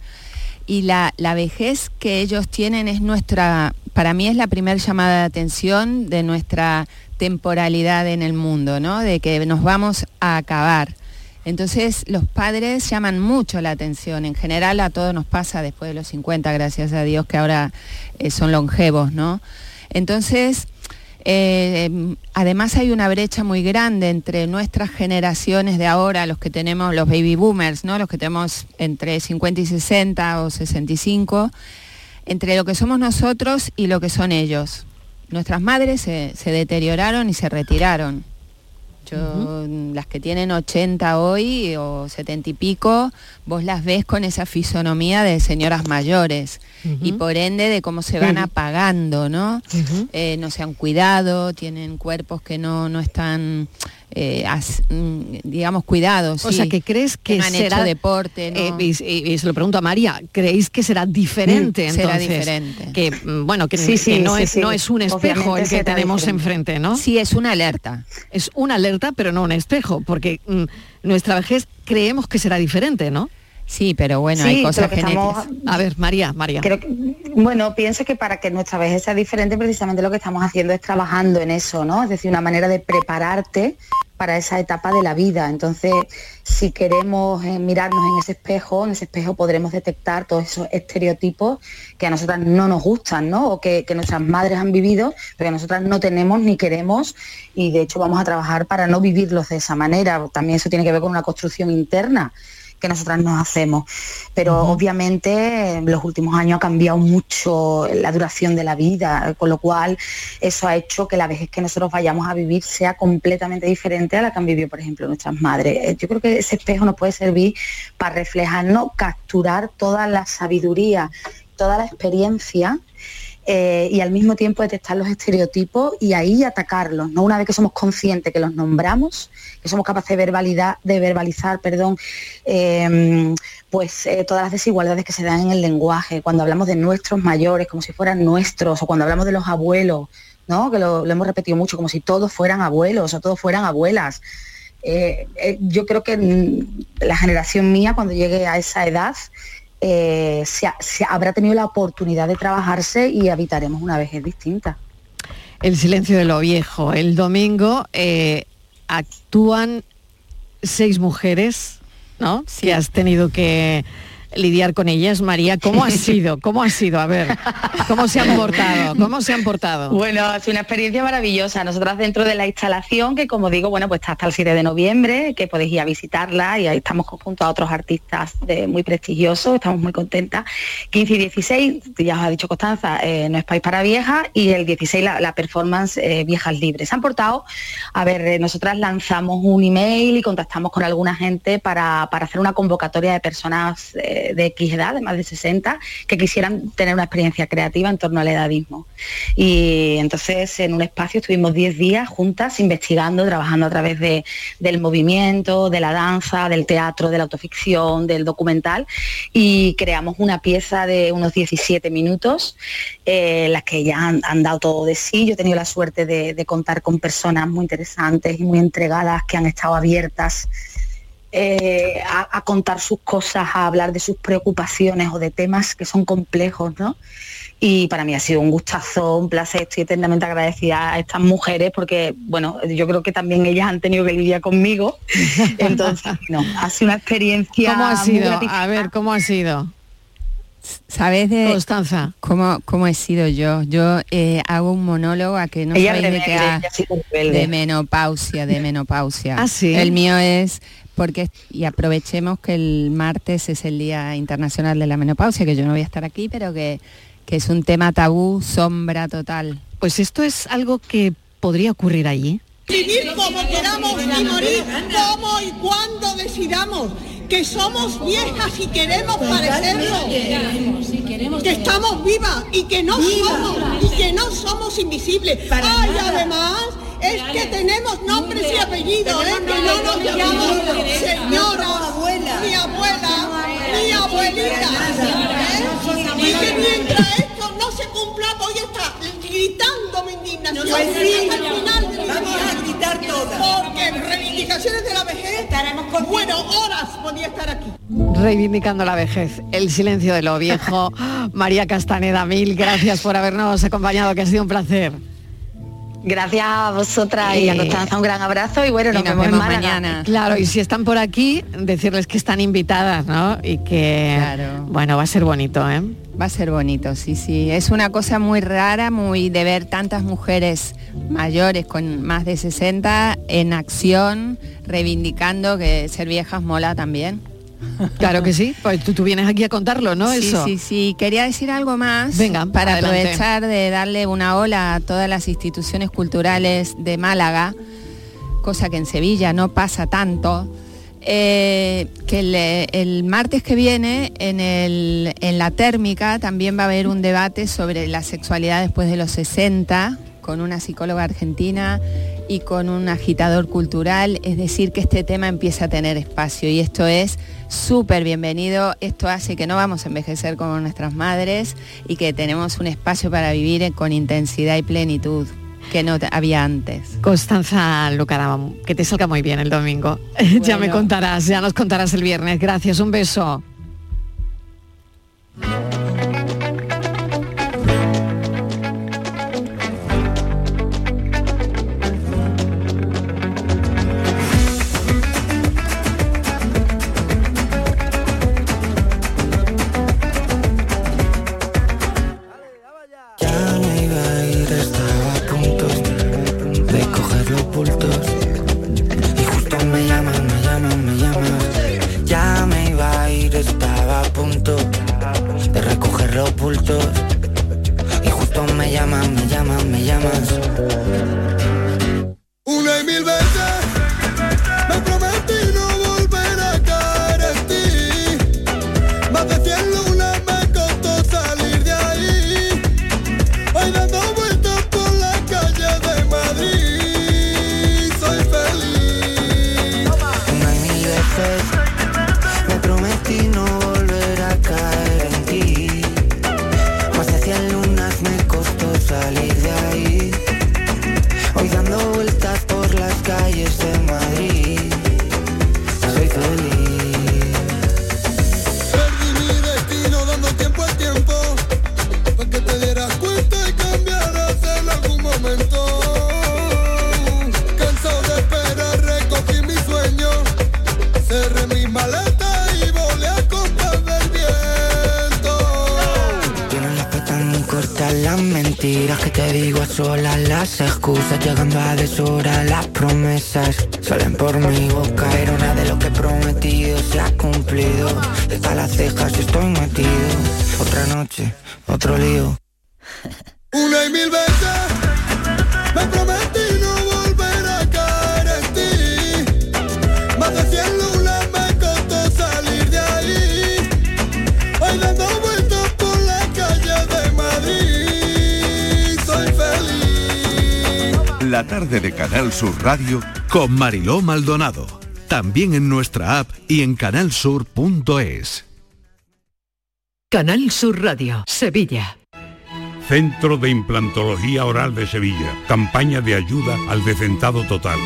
Y la, la vejez que ellos tienen es nuestra, para mí es la primera llamada de atención de nuestra temporalidad en el mundo, ¿no? De que nos vamos a acabar. Entonces los padres llaman mucho la atención. En general a todos nos pasa después de los 50, gracias a Dios que ahora eh, son longevos, ¿no? Entonces, eh, además hay una brecha muy grande entre nuestras generaciones de ahora, los que tenemos, los baby boomers, ¿no? Los que tenemos entre 50 y 60 o 65, entre lo que somos nosotros y lo que son ellos. Nuestras madres se, se deterioraron y se retiraron. Yo, las que tienen 80 hoy o 70 y pico, vos las ves con esa fisonomía de señoras mayores y por ende de cómo se van apagando, ¿no? Eh, no se han cuidado, tienen cuerpos que no, no están, eh, as- mm, digamos, cuidados. O sea, que crees que no han será hecho deporte, ¿no? Eh, y, y- y se lo pregunto a María, ¿creéis que será diferente Mm, será entonces? diferente. Que mm, bueno, que, Sí, que no sí, es sí. no es un espejo Obviamente el que tenemos diferente. enfrente, ¿no? Sí, es una alerta. Es una alerta, pero no un espejo, porque mm, nuestra vejez creemos que será diferente, ¿no? Sí, pero bueno, Sí, hay cosas que estamos- genéticas. A ver, María, María. Creo que- bueno, pienso que para que nuestra vejez sea diferente, precisamente lo que estamos haciendo es trabajando en eso, ¿no? Es decir, una manera de prepararte para esa etapa de la vida. Entonces, si queremos eh, mirarnos en ese espejo, en ese espejo podremos detectar todos esos estereotipos que a nosotras no nos gustan, ¿no? O que, que nuestras madres han vivido, pero que nosotras no tenemos ni queremos y de hecho vamos a trabajar para no vivirlos de esa manera. También eso tiene que ver con una construcción interna que nosotras nos hacemos. Pero obviamente en los últimos años ha cambiado mucho la duración de la vida, con lo cual eso ha hecho que la vejez que nosotros vayamos a vivir sea completamente diferente a la que han vivido, por ejemplo, nuestras madres. Eh, Yo creo que ese espejo nos puede servir para reflejarnos, capturar toda la sabiduría, toda la experiencia eh, y al mismo tiempo detectar los estereotipos y ahí atacarlos, ¿no? Una vez que somos conscientes que los nombramos, que somos capaces de verbalizar, de verbalizar, perdón, eh, pues eh, todas las desigualdades que se dan en el lenguaje, cuando hablamos de nuestros mayores como si fueran nuestros, o cuando hablamos de los abuelos, ¿no? Que lo, hemos repetido mucho, como si todos fueran abuelos o todos fueran abuelas. Eh, yo creo que mm, la generación mía, cuando llegue a esa edad, eh, se ha- se habrá tenido la oportunidad de trabajarse y habitaremos una vejez distinta. El silencio de lo viejo. El domingo eh, actúan seis mujeres, ¿no? Si has tenido que lidiar con ellas, María, ¿cómo ha sido? ¿Cómo ha sido? A ver, ¿cómo se han portado? ¿Cómo se han portado? Bueno, ha sido una experiencia maravillosa. Nosotras dentro de la instalación, que como digo, bueno, pues está hasta el 7 de noviembre, que podéis ir a visitarla y ahí estamos junto a otros artistas de- muy prestigiosos, estamos muy contentas. 15 y 16, ya os ha dicho Constanza, eh, no es país para viejas y el 16 la, la performance eh, Viejas Libres. Se han portado, a ver, eh, nosotras lanzamos un email y contactamos con alguna gente para, para hacer una convocatoria de personas de X edad, de más de 60, que quisieran tener una experiencia creativa en torno al edadismo. Y entonces en un espacio estuvimos 10 días juntas investigando, trabajando a través de- del movimiento, de la danza, del teatro, de la autoficción, del documental y creamos una pieza de unos 17 minutos, eh, las que ya han, han dado todo de sí. Yo he tenido la suerte de, de contar con personas muy interesantes y muy entregadas que han estado abiertas eh, a, a contar sus cosas, a hablar de sus preocupaciones o de temas que son complejos, ¿no? Y para mí ha sido un gustazo, un placer, estoy eternamente agradecida a estas mujeres porque, bueno, yo creo que también ellas han tenido que lidiar conmigo. Entonces, no, ha sido una experiencia. ¿Cómo ha sido? A ver, ¿cómo ha sido? ¿Sabes de Constanza? cómo, cómo he sido yo? Yo eh, hago un monólogo a que no Ella sabéis de qué rebelde. de menopausia, de menopausia. Ah, ¿sí? El mío es porque y aprovechemos que el martes es el Día Internacional de la Menopausia, que yo no voy a estar aquí, pero que, que es un tema tabú, sombra total. Pues esto es algo que podría ocurrir allí. Vivir como queramos y morir como y cuando decidamos. Que somos viejas y queremos parecerlo. Que estamos vivas y que no somos y que no somos invisibles. Ay, además es que tenemos nombres y apellidos, ¿eh? que no nos llamamos señoras, ni abuela, ni abuelita. ¿eh? Y que mientras esto no se cumpla voy a estar gritando mi indignación Pues sí, hasta el final de mi vamos a gritar todas. Porque reivindicaciones de la vejez estaremos con bueno, horas podía estar aquí. Reivindicando la vejez, el silencio de lo viejo. María Castaneda, mil gracias por habernos acompañado, que ha sido un placer. Gracias a vosotras y a Eh, Constanza, un gran abrazo y bueno, nos, y nos vemos, mañana. Claro, y si están por aquí, decirles que están invitadas, ¿no? Y que, bueno, va a ser bonito, ¿eh? Va a ser bonito, sí, sí. Es una cosa muy rara, muy de ver tantas mujeres mayores con más de 60 en acción, reivindicando que ser viejas mola también. Claro que sí, pues tú, tú vienes aquí a contarlo, ¿no? Sí, Eso. sí, sí. Quería decir algo más Venga, para adelante. aprovechar de darle una ola a todas las instituciones culturales de Málaga, cosa que en Sevilla no pasa tanto. eh, que el, el martes que viene en, el- en la térmica también va a haber un debate sobre la sexualidad después de los 60 con una psicóloga argentina y con un agitador cultural, es decir, que este tema empieza a tener espacio y esto es súper bienvenido, esto hace que no vamos a envejecer como nuestras madres y que tenemos un espacio para vivir con intensidad y plenitud que no había antes. Constanza Lucarama, que te salga muy bien el domingo. ya me contarás, ya nos contarás el viernes. Gracias, un beso. 先上が Radio con Mariló Maldonado. También en nuestra app y en canalsur.es. Canal Sur Radio, Sevilla. Centro de Implantología Oral de Sevilla. Campaña de ayuda al decentado total.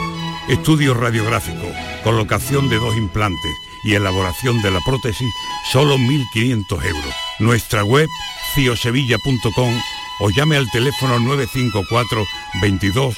Estudio radiográfico, colocación de dos implantes y elaboración de la prótesis, solo 1.500 euros. Nuestra web, ciosevilla.com o llame al teléfono 954 22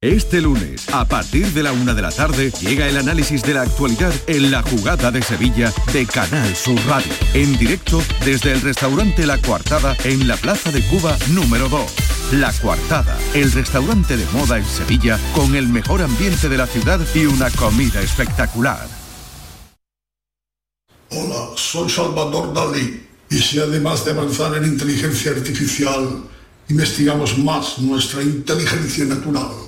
Este lunes, a partir de la una de la tarde, llega el análisis de la actualidad en la jugada de Sevilla de Canal Sur Radio. En directo desde el restaurante La Coartada en la Plaza de Cuba número 2. La Coartada, el restaurante de moda en Sevilla con el mejor ambiente de la ciudad y una comida espectacular. Hola, soy Salvador Dalí. Y si además de avanzar en inteligencia artificial, investigamos más nuestra inteligencia natural,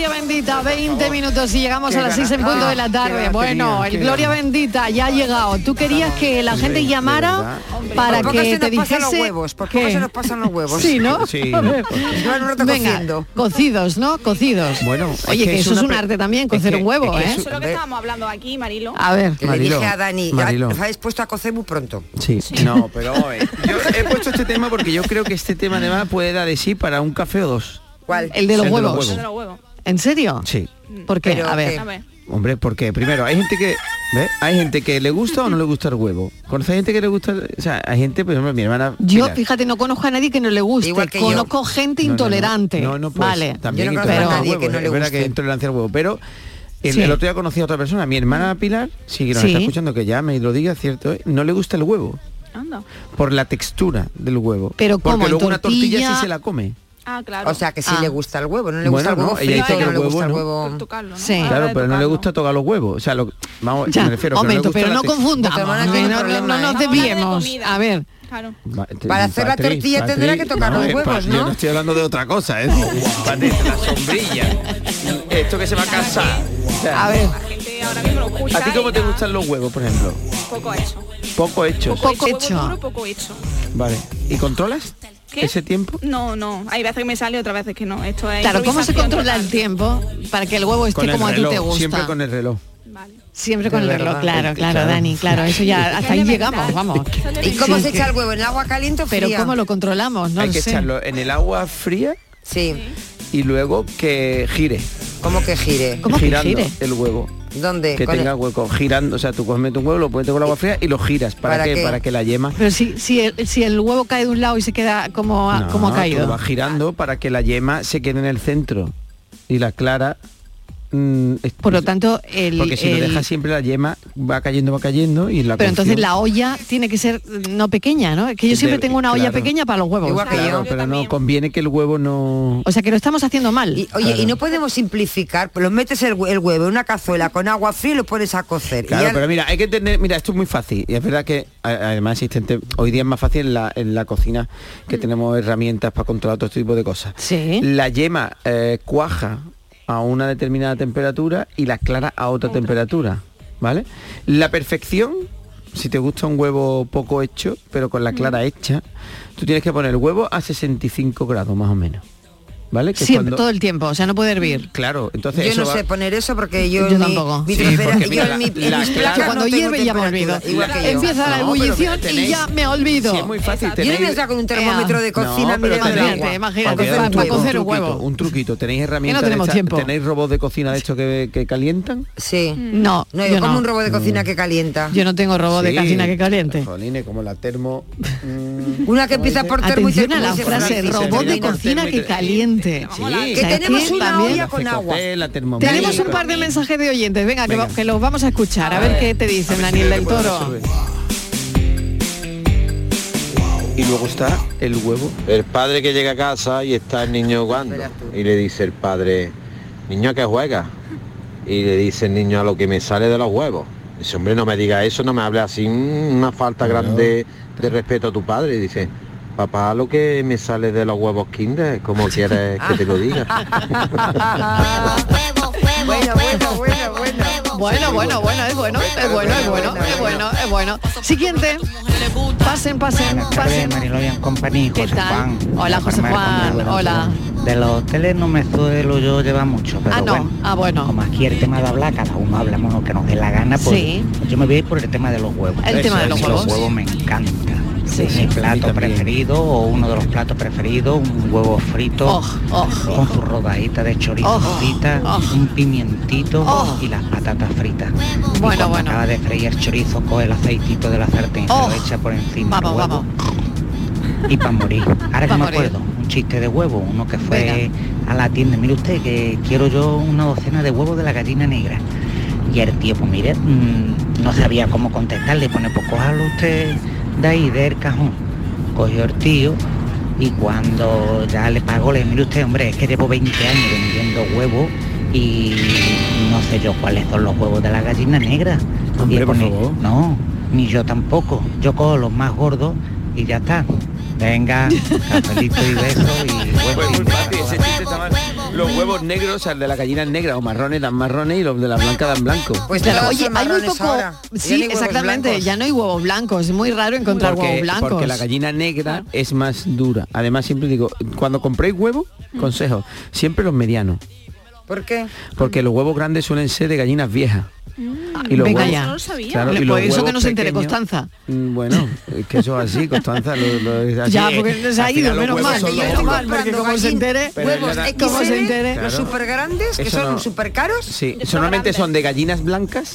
Gloria Bendita, 20 minutos y llegamos Qué a las 6 en punto de la Ah, tarde. Bueno, tenía, el Gloria ganas. Bendita ya ha llegado. Tú querías que la gente llamara para que se te dijese los huevos, por poco ¿Qué? se nos pasan los huevos. Sí, ¿no? Sí. Venga, cocidos, ¿no? Cocidos. Bueno, Oye, es que, que es eso es un arte también, es cocer que- un huevo, es que ¿eh? es Eso es lo que estábamos hablando aquí, Marilo. A ver. Que le dije a Dani, habéis puesto a cocer muy pronto. Sí, no, pero eh, yo he puesto este tema porque yo creo que este tema además puede dar de sí para un café o dos. ¿Cuál? El de los El de los huevos. ¿En serio? Sí. ¿Por qué? Pero A ver. que- A ver. Hombre, porque primero hay gente que ¿ve? hay gente que le gusta o no le gusta el huevo. ¿Conoce gente que le gusta? el- O sea, hay gente, por ejemplo, mi hermana. Yo, Pilar. fíjate, no conozco a nadie que no le guste. Igual que yo. conozco gente No, no, no. intolerante. No, no, pues, vale. También Yo no conozco a nadie huevo, que no es le verdad que guste. hay intolerancia al huevo, pero el, Sí. el otro día conocí a otra persona, mi hermana Pilar, sí que nos Sí. está escuchando que llame y lo diga, cierto, ¿eh? no le gusta el huevo Anda. por la textura del huevo. Pero porque ¿cómo? ¿En luego una tortilla tortilla? sí se la come. Ah, claro. O sea, que sí Ah. le gusta el huevo, no le Bueno, gusta el no, huevo ella frito, dice que no el le gusta el huevo, tocarlo, ¿no? Sí. Claro, pero no le gusta tocar los huevos. O sea, lo, vamos, Ya, me refiero, no momento, pero no confundamos. No, no- no nos ¿eh? Desviemos. A ver, Claro. Para hacer la tortilla tendrá que tocar los eh, huevos, pa- Yo ¿no? no estoy hablando de otra cosa, ¿eh? Patri, la sombrilla. Esto que se va a casar. O sea, a ver. La gente ahora mismo lo escucha ¿A ti cómo te gustan los huevos, por ejemplo? Poco hecho. Poco hechos. Poco hecho. poco hecho. Vale. ¿Y controlas ¿Qué? ese tiempo? No, no. Hay veces que me sale, otras veces que no. Esto es Claro, ¿cómo se controla total. el tiempo para que el huevo esté el como a ti te gusta? siempre con el reloj. Siempre con el reloj, claro, claro. Dani, claro, eso ya hasta ahí llegamos, vamos. ¿Y cómo Sí, se echa el huevo? ¿En el agua caliente o fría? Pero cómo lo controlamos, no Hay lo que sé. echarlo en el agua fría Sí. y luego que gire. ¿Cómo que gire? ¿Cómo que girando gire? el huevo. ¿Dónde? Que Con tenga el- hueco, girando, o sea, tú coges un huevo, lo pones con agua fría y lo giras. ¿Para, ¿Para qué? qué? Para que la yema Pero si, si, el, si el huevo cae de un lado y se queda como ha, No, como ha tú caído. lo vas girando para que la yema se quede en el centro y la clara mm, Por lo tanto, el, porque si el- lo dejas siempre la yema va cayendo, va cayendo y la pero entonces la olla tiene que ser mm, no pequeña, ¿no? Es que yo siempre tengo una olla pequeña para los huevos. Igual que Claro, yo. pero no conviene que el huevo no O sea que lo estamos haciendo mal. Y, oye, y no podemos simplificar, pues lo metes el, hue- el huevo en una cazuela con agua fría y lo pones a cocer. Claro, pero mira, hay que tener, mira, esto es muy fácil y es verdad que además existente hoy día es más fácil en la, en la cocina que tenemos herramientas para controlar todo este tipo de cosas. Sí. La yema eh, cuaja a una determinada temperatura y la clara a otra temperatura, ¿vale? La perfección, si te gusta un huevo poco hecho, pero con la clara hecha, tú tienes que poner el huevo a 65 grados más o menos, ¿vale? Que Siempre, cuando- todo el tiempo, o sea, no puede hervir. Claro, entonces yo eso no va- sé poner eso porque yo, Yo en mi- tampoco. mi Sí, yo mi- la- la cuando no hierve ya me olvido. Empieza la No, ebullición tenéis- y ya me olvido. Sí, es muy fácil. Yo no tenéis- voy a estar con un termómetro de No, cocina tenéis- agua. imagínate, Para para- para cocer un truquito, huevo. Un truquito, tenéis herramientas. tenemos tiempo. ¿Tenéis robots de cocina de estos que, que calientan? Sí. No, No, yo como no. un robot de cocina que calienta. Yo no tengo robot de cocina que caliente. Jolines, como la termo. mm, Una que empieza por termo y Atención a termo la frase robot de cocina que termo. Sí. Que tenemos que una también- olla con agua. la termomix. Tenemos un par de mensajes de oyentes, venga, que, Venga. va- que los vamos a escuchar, a ver qué te dicen, Daniel del Toro. Y luego está el huevo. El padre que llega a casa y está el niño jugando. Y le dice el padre, niño, ¿a qué juega? Y le dice el niño a lo que me sale de los huevos. Dice, hombre, no me diga eso, no me hable así, mm, una falta grande de respeto a tu padre. Y dice, papá, lo que me sale de los huevos kinder, como quieres que te lo diga. Bueno, bueno, bueno, bueno. Bueno, bueno, bueno, es bueno, es bueno, es bueno, es bueno, es bueno. Siguiente. Pasen, pasen, pasen. Mariló y en compañía, ¿Qué José tal? Juan. Hola, José Juan, hola. De los hoteles no me suelo yo llevar mucho, pero Ah, no, bueno. ah, bueno. Como aquí el tema de hablar, cada uno hablamos lo que nos dé la gana, pues Sí. yo me voy a ir por el tema de los huevos. El tema de los huevos. Los huevos me encanta. Sí. Mi plato preferido o uno de los platos preferidos, un huevo frito Oh, oh, con su rodadita de chorizo Oh, frita, oh. un pimientito Oh. y las patatas fritas. y Bueno, cuando bueno. acaba de freír el chorizo, coge el aceitito de la sartén, Oh. se lo echa por encima. Vamos, huevo, vamos. y para morir. Ahora que me acuerdo, un chistes de huevo. Uno que fue a la tienda, mire usted que quiero yo una docena de huevos de la gallina negra. Y el tío, pues mire, mm, no sabía cómo contestarle, pone, pues cójalo usted de ahí, del cajón. Cogió el tío y cuando ya le pagó, le dije, mire usted, hombre, es que llevo 20 años vendiendo huevos y no sé yo cuáles son los huevos de la gallina negra. Hombre, y por pone, favor. no, ni yo tampoco. Yo cojo los más gordos y ya está. Venga, cafelito y beso y huevos. muy fácil, ese chiste está mal. Los huevos negros, o sea, el de la gallina negra o marrones dan marrones y los de la blanca dan blanco. Pues todos oye, hay muy poco. ahora. Ya Sí, no hay huevos exactamente. blancos. Ya no hay huevos blancos. Es muy raro encontrar huevos porque, blancos. porque la gallina negra es más dura. Además, siempre digo, cuando compréis huevos, consejo, siempre los medianos. ¿Por qué? Porque los huevos grandes suelen ser de gallinas viejas. Y los Venga huevos- ya. No lo sabía. Claro, y los eso que no se entere Constanza. Mm, Bueno, es que eso es así, Constanza. Lo, lo- es así. Ya, porque se ha ido, los menos mal, los menos huevos. mal, porque como se entere, huevos. XL, ¿Cómo se entere? los Claro. super grandes, que Eso son no- super caros. Sí, normalmente son de gallinas blancas.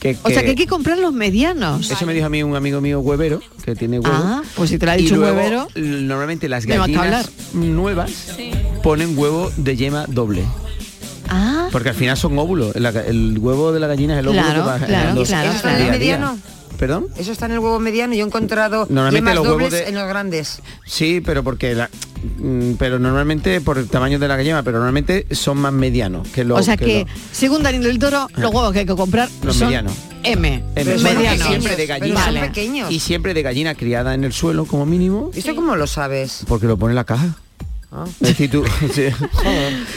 Que, O sea que- hay que comprar los medianos. Eso me dijo a mí un amigo mío huevero, que tiene huevos. Ah, pues si te lo ha dicho luego, huevero. Normalmente las gallinas nuevas ponen huevo de yema doble. Ah, Porque al final son óvulos. El, el huevo de la gallina es el óvulo Claro, que va claro, claro, ¿Eso día mediano? ¿Perdón? Eso está en el huevo mediano. Yo he encontrado Normalmente los huevos de- en los grandes. Sí, pero porque la- mm, pero normalmente por el tamaño de la gallina, pero normalmente son más medianos que los o sea que, los- según Daniel del Toro, los huevos que hay que comprar Los son medianos. M, M. medianos. siempre de gallina son Vale. pequeños. y siempre de gallina criada en el suelo como mínimo, ¿Esto cómo lo sabes? porque lo pone en la caja. Ah. Es decir, tú, sí.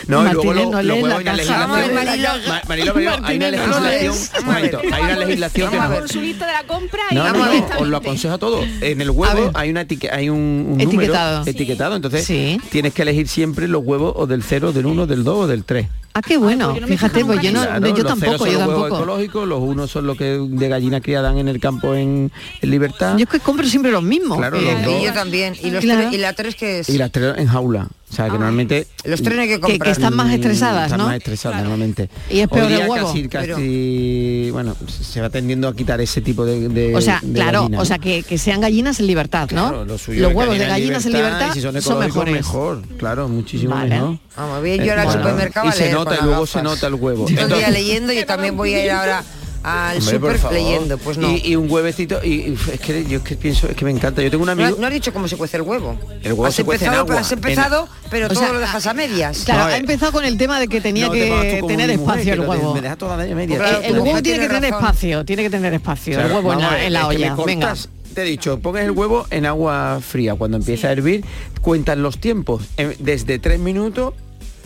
No, y luego lo- no hay una legislación. A Marilo. Marilo, Marilo, hay una no legislación. lees. Un momento, hay una legislación que a no. su lista de la compra y No, no, vamos no, directamente. os lo aconsejo todo. En el A huevo hay una etique- hay un, un Etiquetado. número etiquetado, entonces Sí. tienes que elegir siempre los huevos o del 0, del 1, del 2 o del 3. Ah, qué bueno. pues no Fíjate, pues yo no. Claro, yo los tampoco, yo tampoco. ecológicos, los unos son los que de gallina criada dan en el campo en, en libertad Yo es que compro siempre los mismos. Claro, Eh, los dos. Y yo también. ¿Y, los Claro. tres- y la tres que es? y las tres en jaula. O sea, que normalmente Los hay que están más estresadas, están ¿no? más estresadas normalmente. Y es peor Hoy el huevo. Casi, casi, bueno, se va tendiendo a quitar ese tipo de, de- O sea, de claro, gallina, o sea que, que sean gallinas en libertad, ¿no? Claro, lo suyo Los huevos de gallina gallinas en libertad y si son, son mejores. mejor, claro, muchísimo Vale. mejor. Vamos, voy yo al Bueno, supermercado y se nota, y luego gafas. se nota el huevo. Día Entonces- leyendo, yo también voy a ir ahora al super favor. leyendo. Pues no. Y, y un huevecito, y, y es que yo es que pienso, es que me encanta. Yo tengo un No, amigo. no has dicho cómo se cuece el huevo. El huevo has se cuece en empezado, agua, Has empezado, pero O todo sea, lo dejas a medias. Claro, No, ha eh. empezado con el tema de que tenía No, que tener espacio el huevo. Me deja toda la media. Claro, el huevo tiene que tener razón. espacio, tiene que tener espacio. Claro, el huevo en vamos la, en olla. Venga. Te he dicho, pongas el huevo en agua fría. Cuando empieza a hervir, cuentan los tiempos. Desde 3 minutos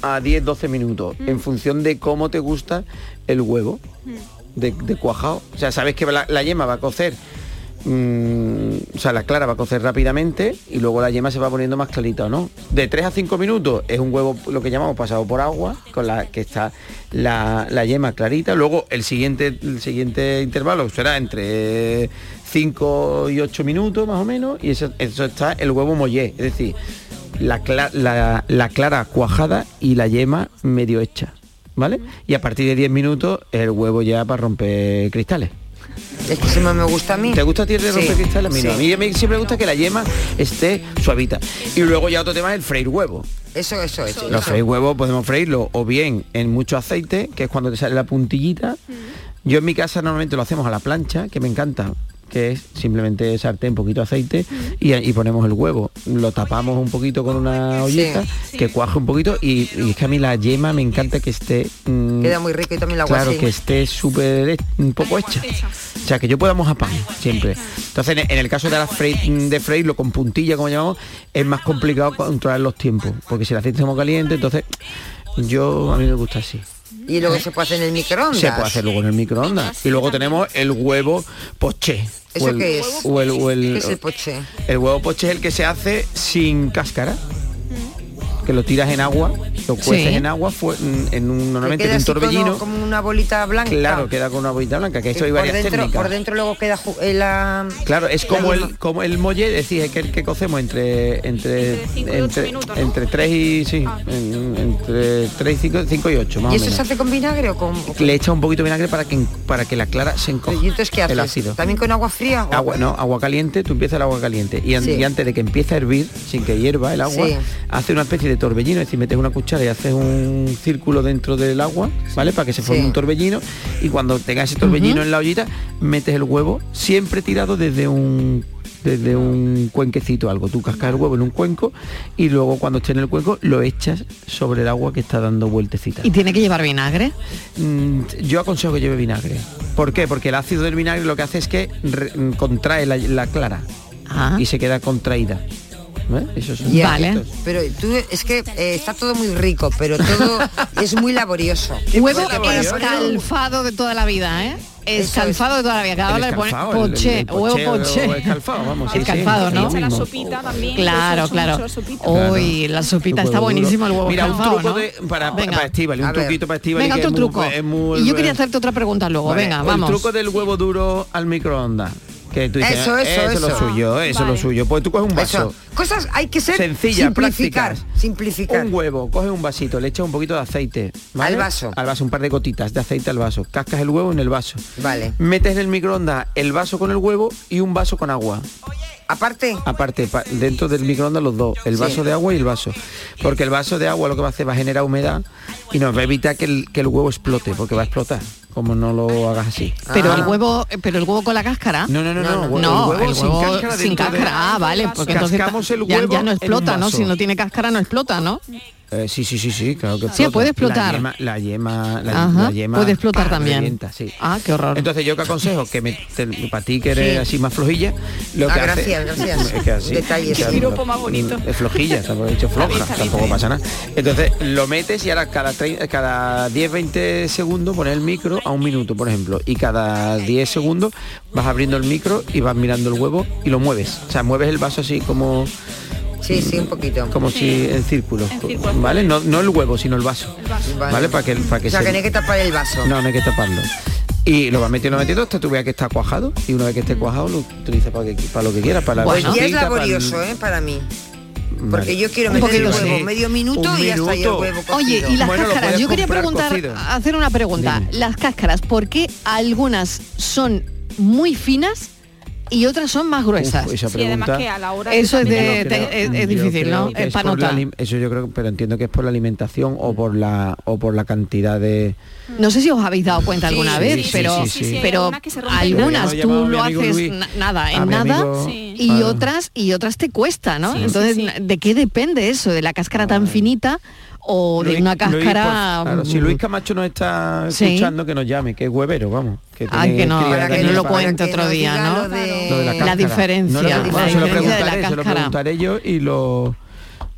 a 10, 12 minutos. Mm. En función de cómo te gusta el huevo. De, cuajado. O sea, sabes que la, yema va a cocer. mm, o sea, la clara va a cocer rápidamente y luego la yema se va poniendo más clarita o no. De 3 a 5 minutos es un huevo, lo que llamamos pasado por agua, con la que está la, la yema clarita. Luego el siguiente, el siguiente intervalo será entre 5 y 8 minutos más o menos y eso, eso está el huevo mollé, es decir, la clara cuajada y la yema medio hecha. ¿Vale? Y a partir de 10 minutos el huevo ya para romper cristales. Es que más me gusta a mí. ¿Te gusta a ti el de Sí, romper cristales? Mira, sí. a mí me- siempre me gusta que la yema esté suavita. Y luego ya otro tema es el freír huevo. Eso, eso, eso. Los eso. freír huevos podemos freírlo o bien en mucho aceite, que es cuando te sale la puntillita. Yo en mi casa normalmente lo hacemos a la plancha, que me encanta que es simplemente sartén, poquito de aceite y, y ponemos el huevo. Lo tapamos un poquito con una olleta, que cuaje un poquito y, y es que a mí la yema me encanta que esté... mm, Queda muy rico y también la Claro, así. que esté súper un poco hecha. O sea, que yo pueda mojar pan siempre. Entonces, en, en el caso de la frei- de freírlo con puntilla, como llamamos, es más complicado controlar los tiempos. Porque si el aceite está muy caliente, entonces yo a mí me gusta así. Y luego se puede hacer en el microondas. Se puede hacer luego en el microondas. Y luego tenemos el huevo poché. ¿Eso o el, qué es? O el, o el- ¿Qué es el poché? el huevo poché es el que se hace sin cáscara. Que lo tiras en agua lo cueces Sí. en agua fue en, un, normalmente queda en un así como- torbellino. como una bolita blanca. Claro, queda con una bolita blanca, que esto hay varias dentro, técnicas. por dentro luego queda eh, la Claro, es como el como el molle, decís, es que el que cocemos entre entre entre, entre 3 y sí, en- entre 3 y 5, 5 y 8 más ¿Y o eso menos. se hace con vinagre o con Le echa un poquito de vinagre para que para que la clara se encoja. ¿Y entonces qué El haces? ácido. ¿También con agua fría? o- Agua, no, agua caliente, tú empiezas el agua caliente y, Sí. y antes de que empiece a hervir, sin que hierva el agua, Sí. hace una especie de torbellino, es decir, metes una cuchara y haces un círculo dentro del agua, ¿vale? Para que se forme Sí. un torbellino y cuando tengas ese torbellino en la ollita, metes el huevo siempre tirado desde un desde un cuenquecito algo. Tú cascas el huevo en un cuenco y luego cuando esté en el cuenco lo echas sobre el agua que está dando vueltecitas. ¿Y tiene que llevar vinagre? Mm, yo aconsejo que lleve vinagre. ¿Por qué? Porque el ácido del vinagre lo que hace es que contrae la, la clara y se queda contraída. ¿Ves? Esos son Ya, truquitos. Pero tú, es que eh, está todo muy rico, pero todo es muy laborioso. Huevo escalfado de toda la vida, ¿eh? Escalfado de toda la vida. Cada El hora le pone escalfado, el- poché, el huevo poché escalfado, vamos, sí, sí, Escalfado, es ¿no? La sopita también. Claro, claro. mucho la sopita. Uy, la sopita está buenísimo el huevo Mira, un escalfado, truco ¿no? de, para, Venga. para Estíbaliz, un truquito para Estíbaliz Venga, otro es muy- truco. es muy- y yo quería hacerte otra pregunta luego. Vale, Venga, el vamos. truco del huevo duro al microondas. Que tú dices, Eso, eso, es lo eso. suyo, eso es lo Vale. suyo. Pues tú coges un vaso. Eso. Cosas hay que ser Sencilla, simplificar, prácticas. simplificar. Un huevo, coges un vasito, le echas un poquito de aceite. ¿vale? Al vaso. Al vaso, un par de gotitas de aceite al vaso. Cascas el huevo en el vaso. Vale. Metes en el microondas el vaso con el huevo y un vaso con agua. Aparte. Aparte, pa- dentro del microondas los dos, el Sí. vaso de agua y el vaso. Porque el vaso de agua lo que va a hacer va a generar humedad y nos va a evitar que el, que el huevo explote, porque va a explotar, como no lo hagas así. Pero Ah. el huevo, pero el huevo con la cáscara. No, no, no, no, huevo- no, el huevo el sin cáscara sin de-. Ah, vale, porque entonces el ya, huevo ya no explota, ¿no? Si no tiene cáscara no explota, ¿no? Eh, sí, sí, sí, sí, claro que Sí, puede explotar. La yema, la yema, la, Ajá, la yema puede explotar también. revienta, sí. Ah, qué horror. Entonces yo que aconsejo que me, te- para ti que eres Sí. así más flojilla, lo Ah, que gracias, hace, gracias. es que así, Detalles. que Qué piropo más bonito. Es flojilla, tampoco he dicho floja, tampoco pasa nada. Entonces lo metes y ahora cada trein- cada 10, 20 segundos pones el micro a un minuto, por ejemplo, y cada 10 segundos vas abriendo el micro y vas mirando el huevo y lo mueves. O sea, mueves el vaso así como Sí, sí, un poquito. como si en círculo, ¿vale? No, no el huevo, sino el vaso. Vale. ¿Vale? Para que, para que o sea, se- que no hay que tapar el vaso. no, no hay que taparlo. Y lo vas metiendo, metiendo hasta tú veas que está cuajado y una vez que esté cuajado lo utiliza para, que, para lo que quieras, para la Pues ya es sopita, para el- laborioso, ¿eh? Para mí. Vale. Porque yo quiero Un meter el huevo sí. medio minuto Un y ya está ahí el huevo cocido. Oye, y las Bueno, lo cáscaras, yo quería preguntar, cocido. hacer una pregunta. Las cáscaras, ¿por qué algunas son muy finas y otras son más gruesas? Uf, esa Sí, además que a la hora Eso es, de, te- difícil, ¿no? Es es para la notar. eso yo creo, pero entiendo que es por la alimentación o por la o por la cantidad de No sé si os habéis dado cuenta alguna Sí, vez, sí, pero, sí, sí, sí. pero algunas tú lo haces Luis, nada, en nada amigo- y Claro. otras y otras te cuesta, ¿no? Entonces, sí. ¿de qué depende eso? ¿De la cáscara tan finita o de Luis- una Luis, cáscara? claro, si Luis Camacho nos está Sí. escuchando que nos llame, que es huevero, vamos. Que Ay, que no, cría para que de no lo cuente otro día, ¿no? lo de- Lo de la diferencia, No, lo- la bueno, se lo diferencia de la preguntaré, se lo cáscara. preguntaré yo y lo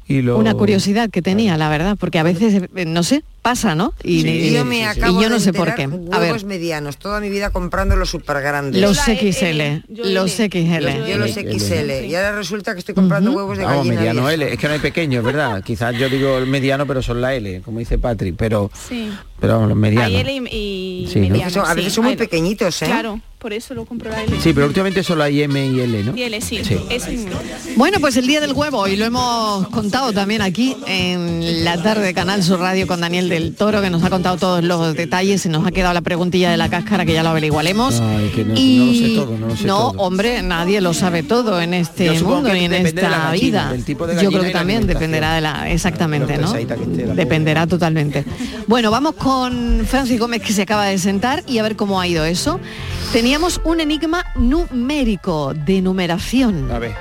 y lo Una curiosidad que tenía, la verdad, porque a veces, eh, no sé, pasa, ¿no? Y, Sí, y- yo me y acabo yo no de sé por qué. A ver, Huevos medianos, toda mi vida comprando los super grandes. los XL, los. XL. Yo los. XL. Y ahora resulta que estoy comprando huevos de Vamos, gallina. mediano. L, es que no hay pequeños, ¿verdad? Quizás yo digo el mediano, pero son la L, como dice Patrick, pero Sí. pero vamos, los medianos. Hay L y, y Sí, ¿no? mediano, Son- a veces sí. son muy pequeñitos, ¿eh? Claro, por eso lo compro la L. Sí, pero últimamente solo hay M y L, ¿no? Y L, sí. Mismo. Bueno, pues el día del huevo, y lo hemos contado también aquí en la tarde de Canal Sur Radio con Daniel del Toro, que nos ha contado todos los detalles y nos ha quedado la preguntilla de la cáscara que ya lo averiguaremos. Ay, que no, y no lo sé todo, no lo sé todo. hombre, nadie lo sabe todo en este mundo y en depende de la esta gallina, vida. del tipo de Yo creo que también dependerá de la exactamente, ¿no? la Dependerá totalmente. Bueno, vamos con Francis Gómez que se acaba de sentar y a ver cómo ha ido eso. Teníamos un enigma numérico de numeración. A ver,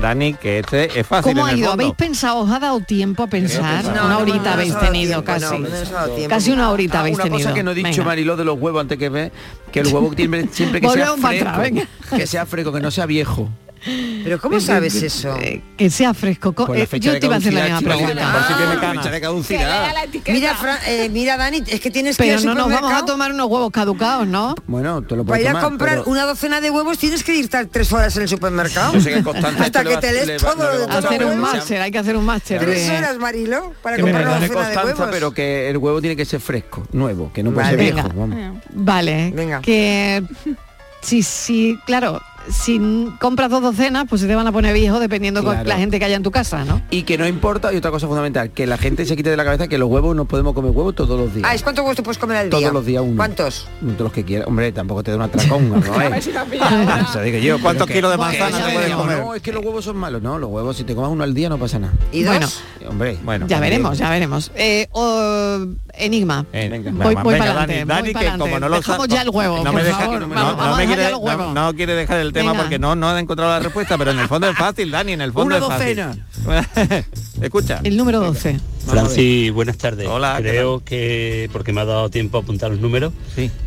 Dani, que este es fácil ¿Cómo ha ido? ¿Habéis pensado? ¿Os ha dado tiempo a pensar? No, una no, no, horita no habéis tenido tiempo, casi. Casi una horita Ah, habéis una tenido. cosa que no he dicho Venga. Mariló de los huevos antes que ve que el huevo siempre, siempre que sea fresco, atrás, que sea fresco, que no sea viejo. Pero ¿cómo sabes eso? Eh, que sea fresco. Eh, yo te iba a hacer la misma pregunta. chica, por si tiene Ah, cana. Fecha de caducidad. Mira, Fran- eh, mira, Dani, es que tienes que ir Pero al no nos vamos a tomar unos huevos caducados, ¿no? Bueno, te lo Para puedes ir a tomar, comprar pero- una docena de huevos tienes que estar tres horas en el supermercado. Yo sé que Constanza Hasta que te le lees todo Hacer un máster, hay que hacer un máster. Tres horas, Marilo, para que comprar una docena de huevos. pero que el huevo tiene que ser fresco, nuevo, que no puede Vale. ser viejo. Vale, Venga. que si, si, claro, si compras dos docenas, pues se te van a poner viejos dependiendo con Claro. la gente que haya en tu casa, ¿no? Y que no importa, y otra cosa fundamental, que la gente se quite de la cabeza que los huevos no podemos comer huevos todos los días. Ah, ¿es cuántos huevos te puedes comer al día? Todos los días uno. ¿Cuántos? Todos los que quieras. Hombre, tampoco te da una tracón, ¿no? Eh? Eso digo yo. ¿Cuántos kilos de manzana te puedes comer? No, es que los huevos son malos. No, los huevos, si te comas uno al día no pasa nada. ¿Y Bueno, Hombre, bueno. ya veremos, ya veremos. Eh, enigma. Eh, voy venga, voy venga, para Dani. Dani, que como no lo Dejamos ya el huevo, no por me deja- favor. no, Vamos, no me quiere, no quiere dejar el tema Venga. porque no, no ha encontrado la respuesta, pero en el fondo es fácil, Dani, en el fondo Una es fácil. Escucha. El número 12. Francis, buenas tardes. Hola, ¿qué Creo que, porque me ha dado tiempo a apuntar los números,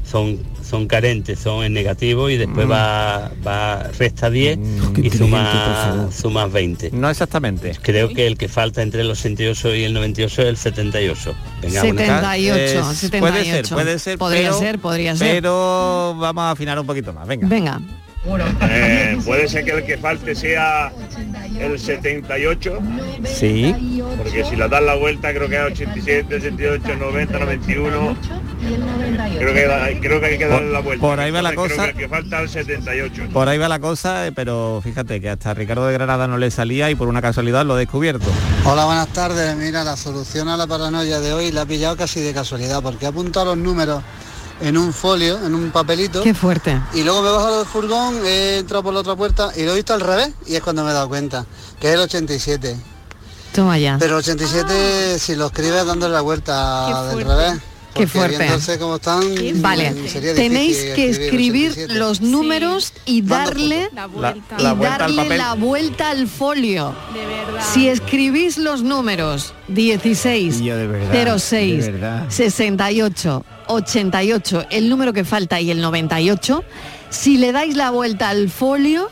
son, son carentes, son en negativo y después Mm. va, va resta 10 y inteligente, por suma, suma 20. No exactamente. Creo que el que falta entre el 88 y el 98 es el 78. Venga, buenas tardes. 78, Es- 78. Puede ser, puede ser. Podría pero- ser, podría ser. Pero vamos a afinar un poquito más, venga. Venga. Eh, puede ser que el que falte sea el 78, Sí. porque si la das la vuelta creo que es 87, 88, 90, 91. Creo que, creo que hay que darle Por- la vuelta. por ahí va la Entonces, cosa. Creo que el que falta el 78. Por ahí va la cosa, eh, pero fíjate que hasta Ricardo de Granada no le salía y por una casualidad lo he descubierto. Hola, buenas tardes. Mira, la solución a la paranoia de hoy la he pillado casi de casualidad, porque he apuntado los números en un folio, en un papelito. Qué fuerte. Y luego me bajo del furgón, he entrado por la otra puerta y lo he visto al revés y es cuando me he dado cuenta, que es el 87. Toma ya. Pero el 87 si lo escribes dándole la vuelta del revés. Qué fuerte. cómo están, Vale, sería tenéis que escribir 87. los números y darle La vuelta. y La vuelta al darle papel. la vuelta al folio. Si escribís los números 16, Y yo de verdad, 06, de verdad. 68, 88, el número que falta y el 98, si le dais la vuelta al folio,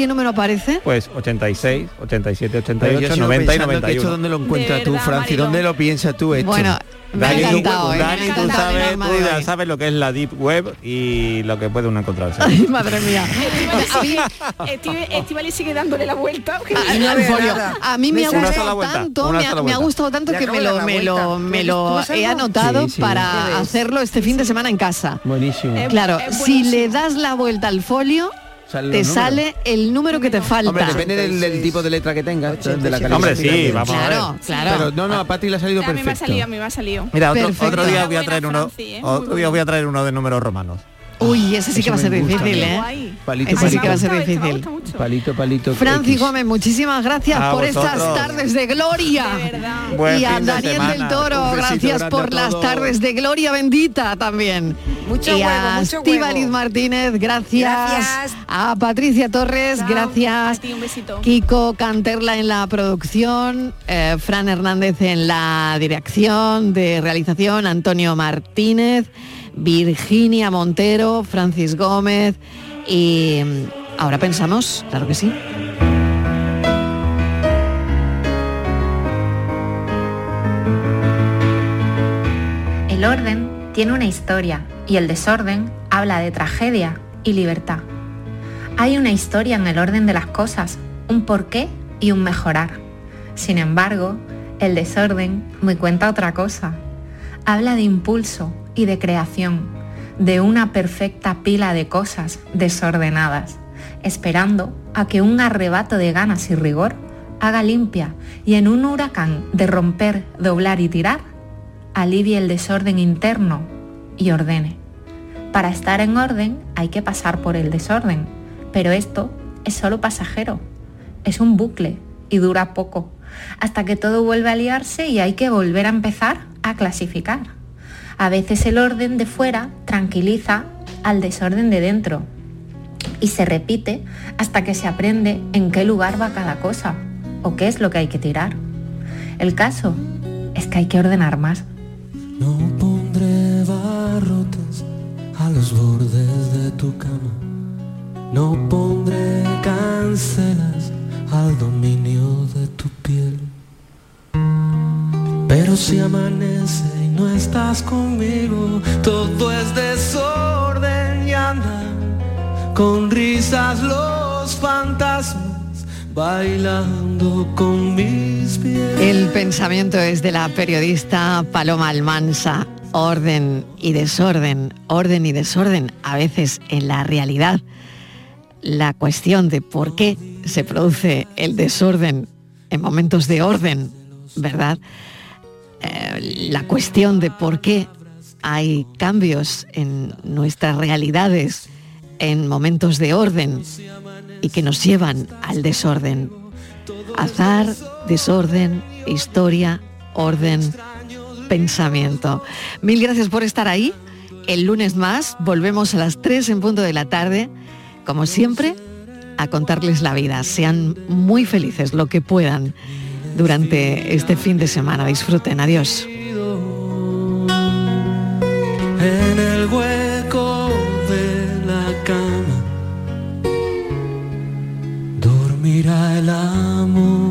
¿qué número aparece? Pues 86, 87, Pero yo 88, sigo 90 y pensando que 91. ¿Esto dónde lo encuentras tú, Francis? ¿Dónde lo piensas tú esto? Bueno, me ha Dani, tú- ¿eh? Me ha tú sabes, tú ya sabes lo que es la deep web y lo que puede uno encontrarse. Ay, madre mía. Estivali sigue dándole la vuelta. Ah, no, en folio. A mí me, ha gustado vuelta, tanto, me ha, me gustado tanto que me lo, me lo, me ¿Tú lo he anotado Sí, sí. para hacerlo este fin de semana en casa. Buenísimo. Claro, si le das la vuelta al folio, Salen te sale el número que te falta. Hombre, depende del, del tipo de letra que tengas, de la calidad. Hombre, sí, vamos a ver. Claro, claro. Pero no, no, a Pati le ha salido A mí me ha perfecto. salido, a mí me ha salido. Mira, otro, Perfecto. otro día voy a traer uno, Franci, ¿eh? otro día voy a traer uno de números romanos. Uy, ese sí que Eso va a ser gusta, difícil, ¿eh? Guay. Palito, Ese sí palito. que va a ser difícil. Palito, palito. Francis X. Gómez, muchísimas gracias A por estas vosotros. tardes de gloria. Buen y a fin de Daniel semana. del Toro, gracias por las tardes de gloria bendita también. Mucho y huevo, a mucho huevo. Martínez, gracias. Gracias. A Patricia Torres, Chao. gracias. A ti un besito. Kiko Canterla en la producción, eh, Fran Hernández en la dirección de realización, Antonio Martínez, Virginia Montero, Francis Gómez y mm, ahora pensamos, claro que sí. El orden tiene una historia y el desorden habla de tragedia y libertad. Hay una historia en el orden de las cosas, un porqué y un mejorar. Sin embargo, el desorden me cuenta otra cosa. Habla de impulso y de creación, de una perfecta pila de cosas desordenadas, esperando a que un arrebato de ganas y rigor haga limpia y en un huracán de romper, doblar y tirar, alivie el desorden interno y ordene. Para estar en orden hay que pasar por el desorden, pero esto es solo pasajero, es un bucle y dura poco, hasta que todo vuelve a liarse y hay que volver a empezar a clasificar. A veces el orden de fuera tranquiliza al desorden de dentro y se repite hasta que se aprende en qué lugar va cada cosa o qué es lo que hay que tirar. El caso es que hay que ordenar más. No pondré barrotes a los bordes de tu cama. No pondré cancelas al dominio de tu piel. Pero si amanece no estás conmigo, todo es desorden y andan con risas los fantasmas bailando con mis pies. El pensamiento es de la periodista Paloma Almansa. Orden y desorden, orden y desorden, a veces en la realidad. La cuestión de por qué se produce el desorden en momentos de orden, ¿verdad? Eh, la cuestión de por qué hay cambios en nuestras realidades en momentos de orden y que nos llevan al desorden. Azar, desorden, historia, orden, pensamiento. Mil gracias por estar ahí. El lunes más volvemos a las 3 en punto de la tarde, como siempre, a contarles la vida. Sean muy felices lo que puedan durante este fin de semana. Disfruten. Adiós. En el hueco de la cama dormirá el amor.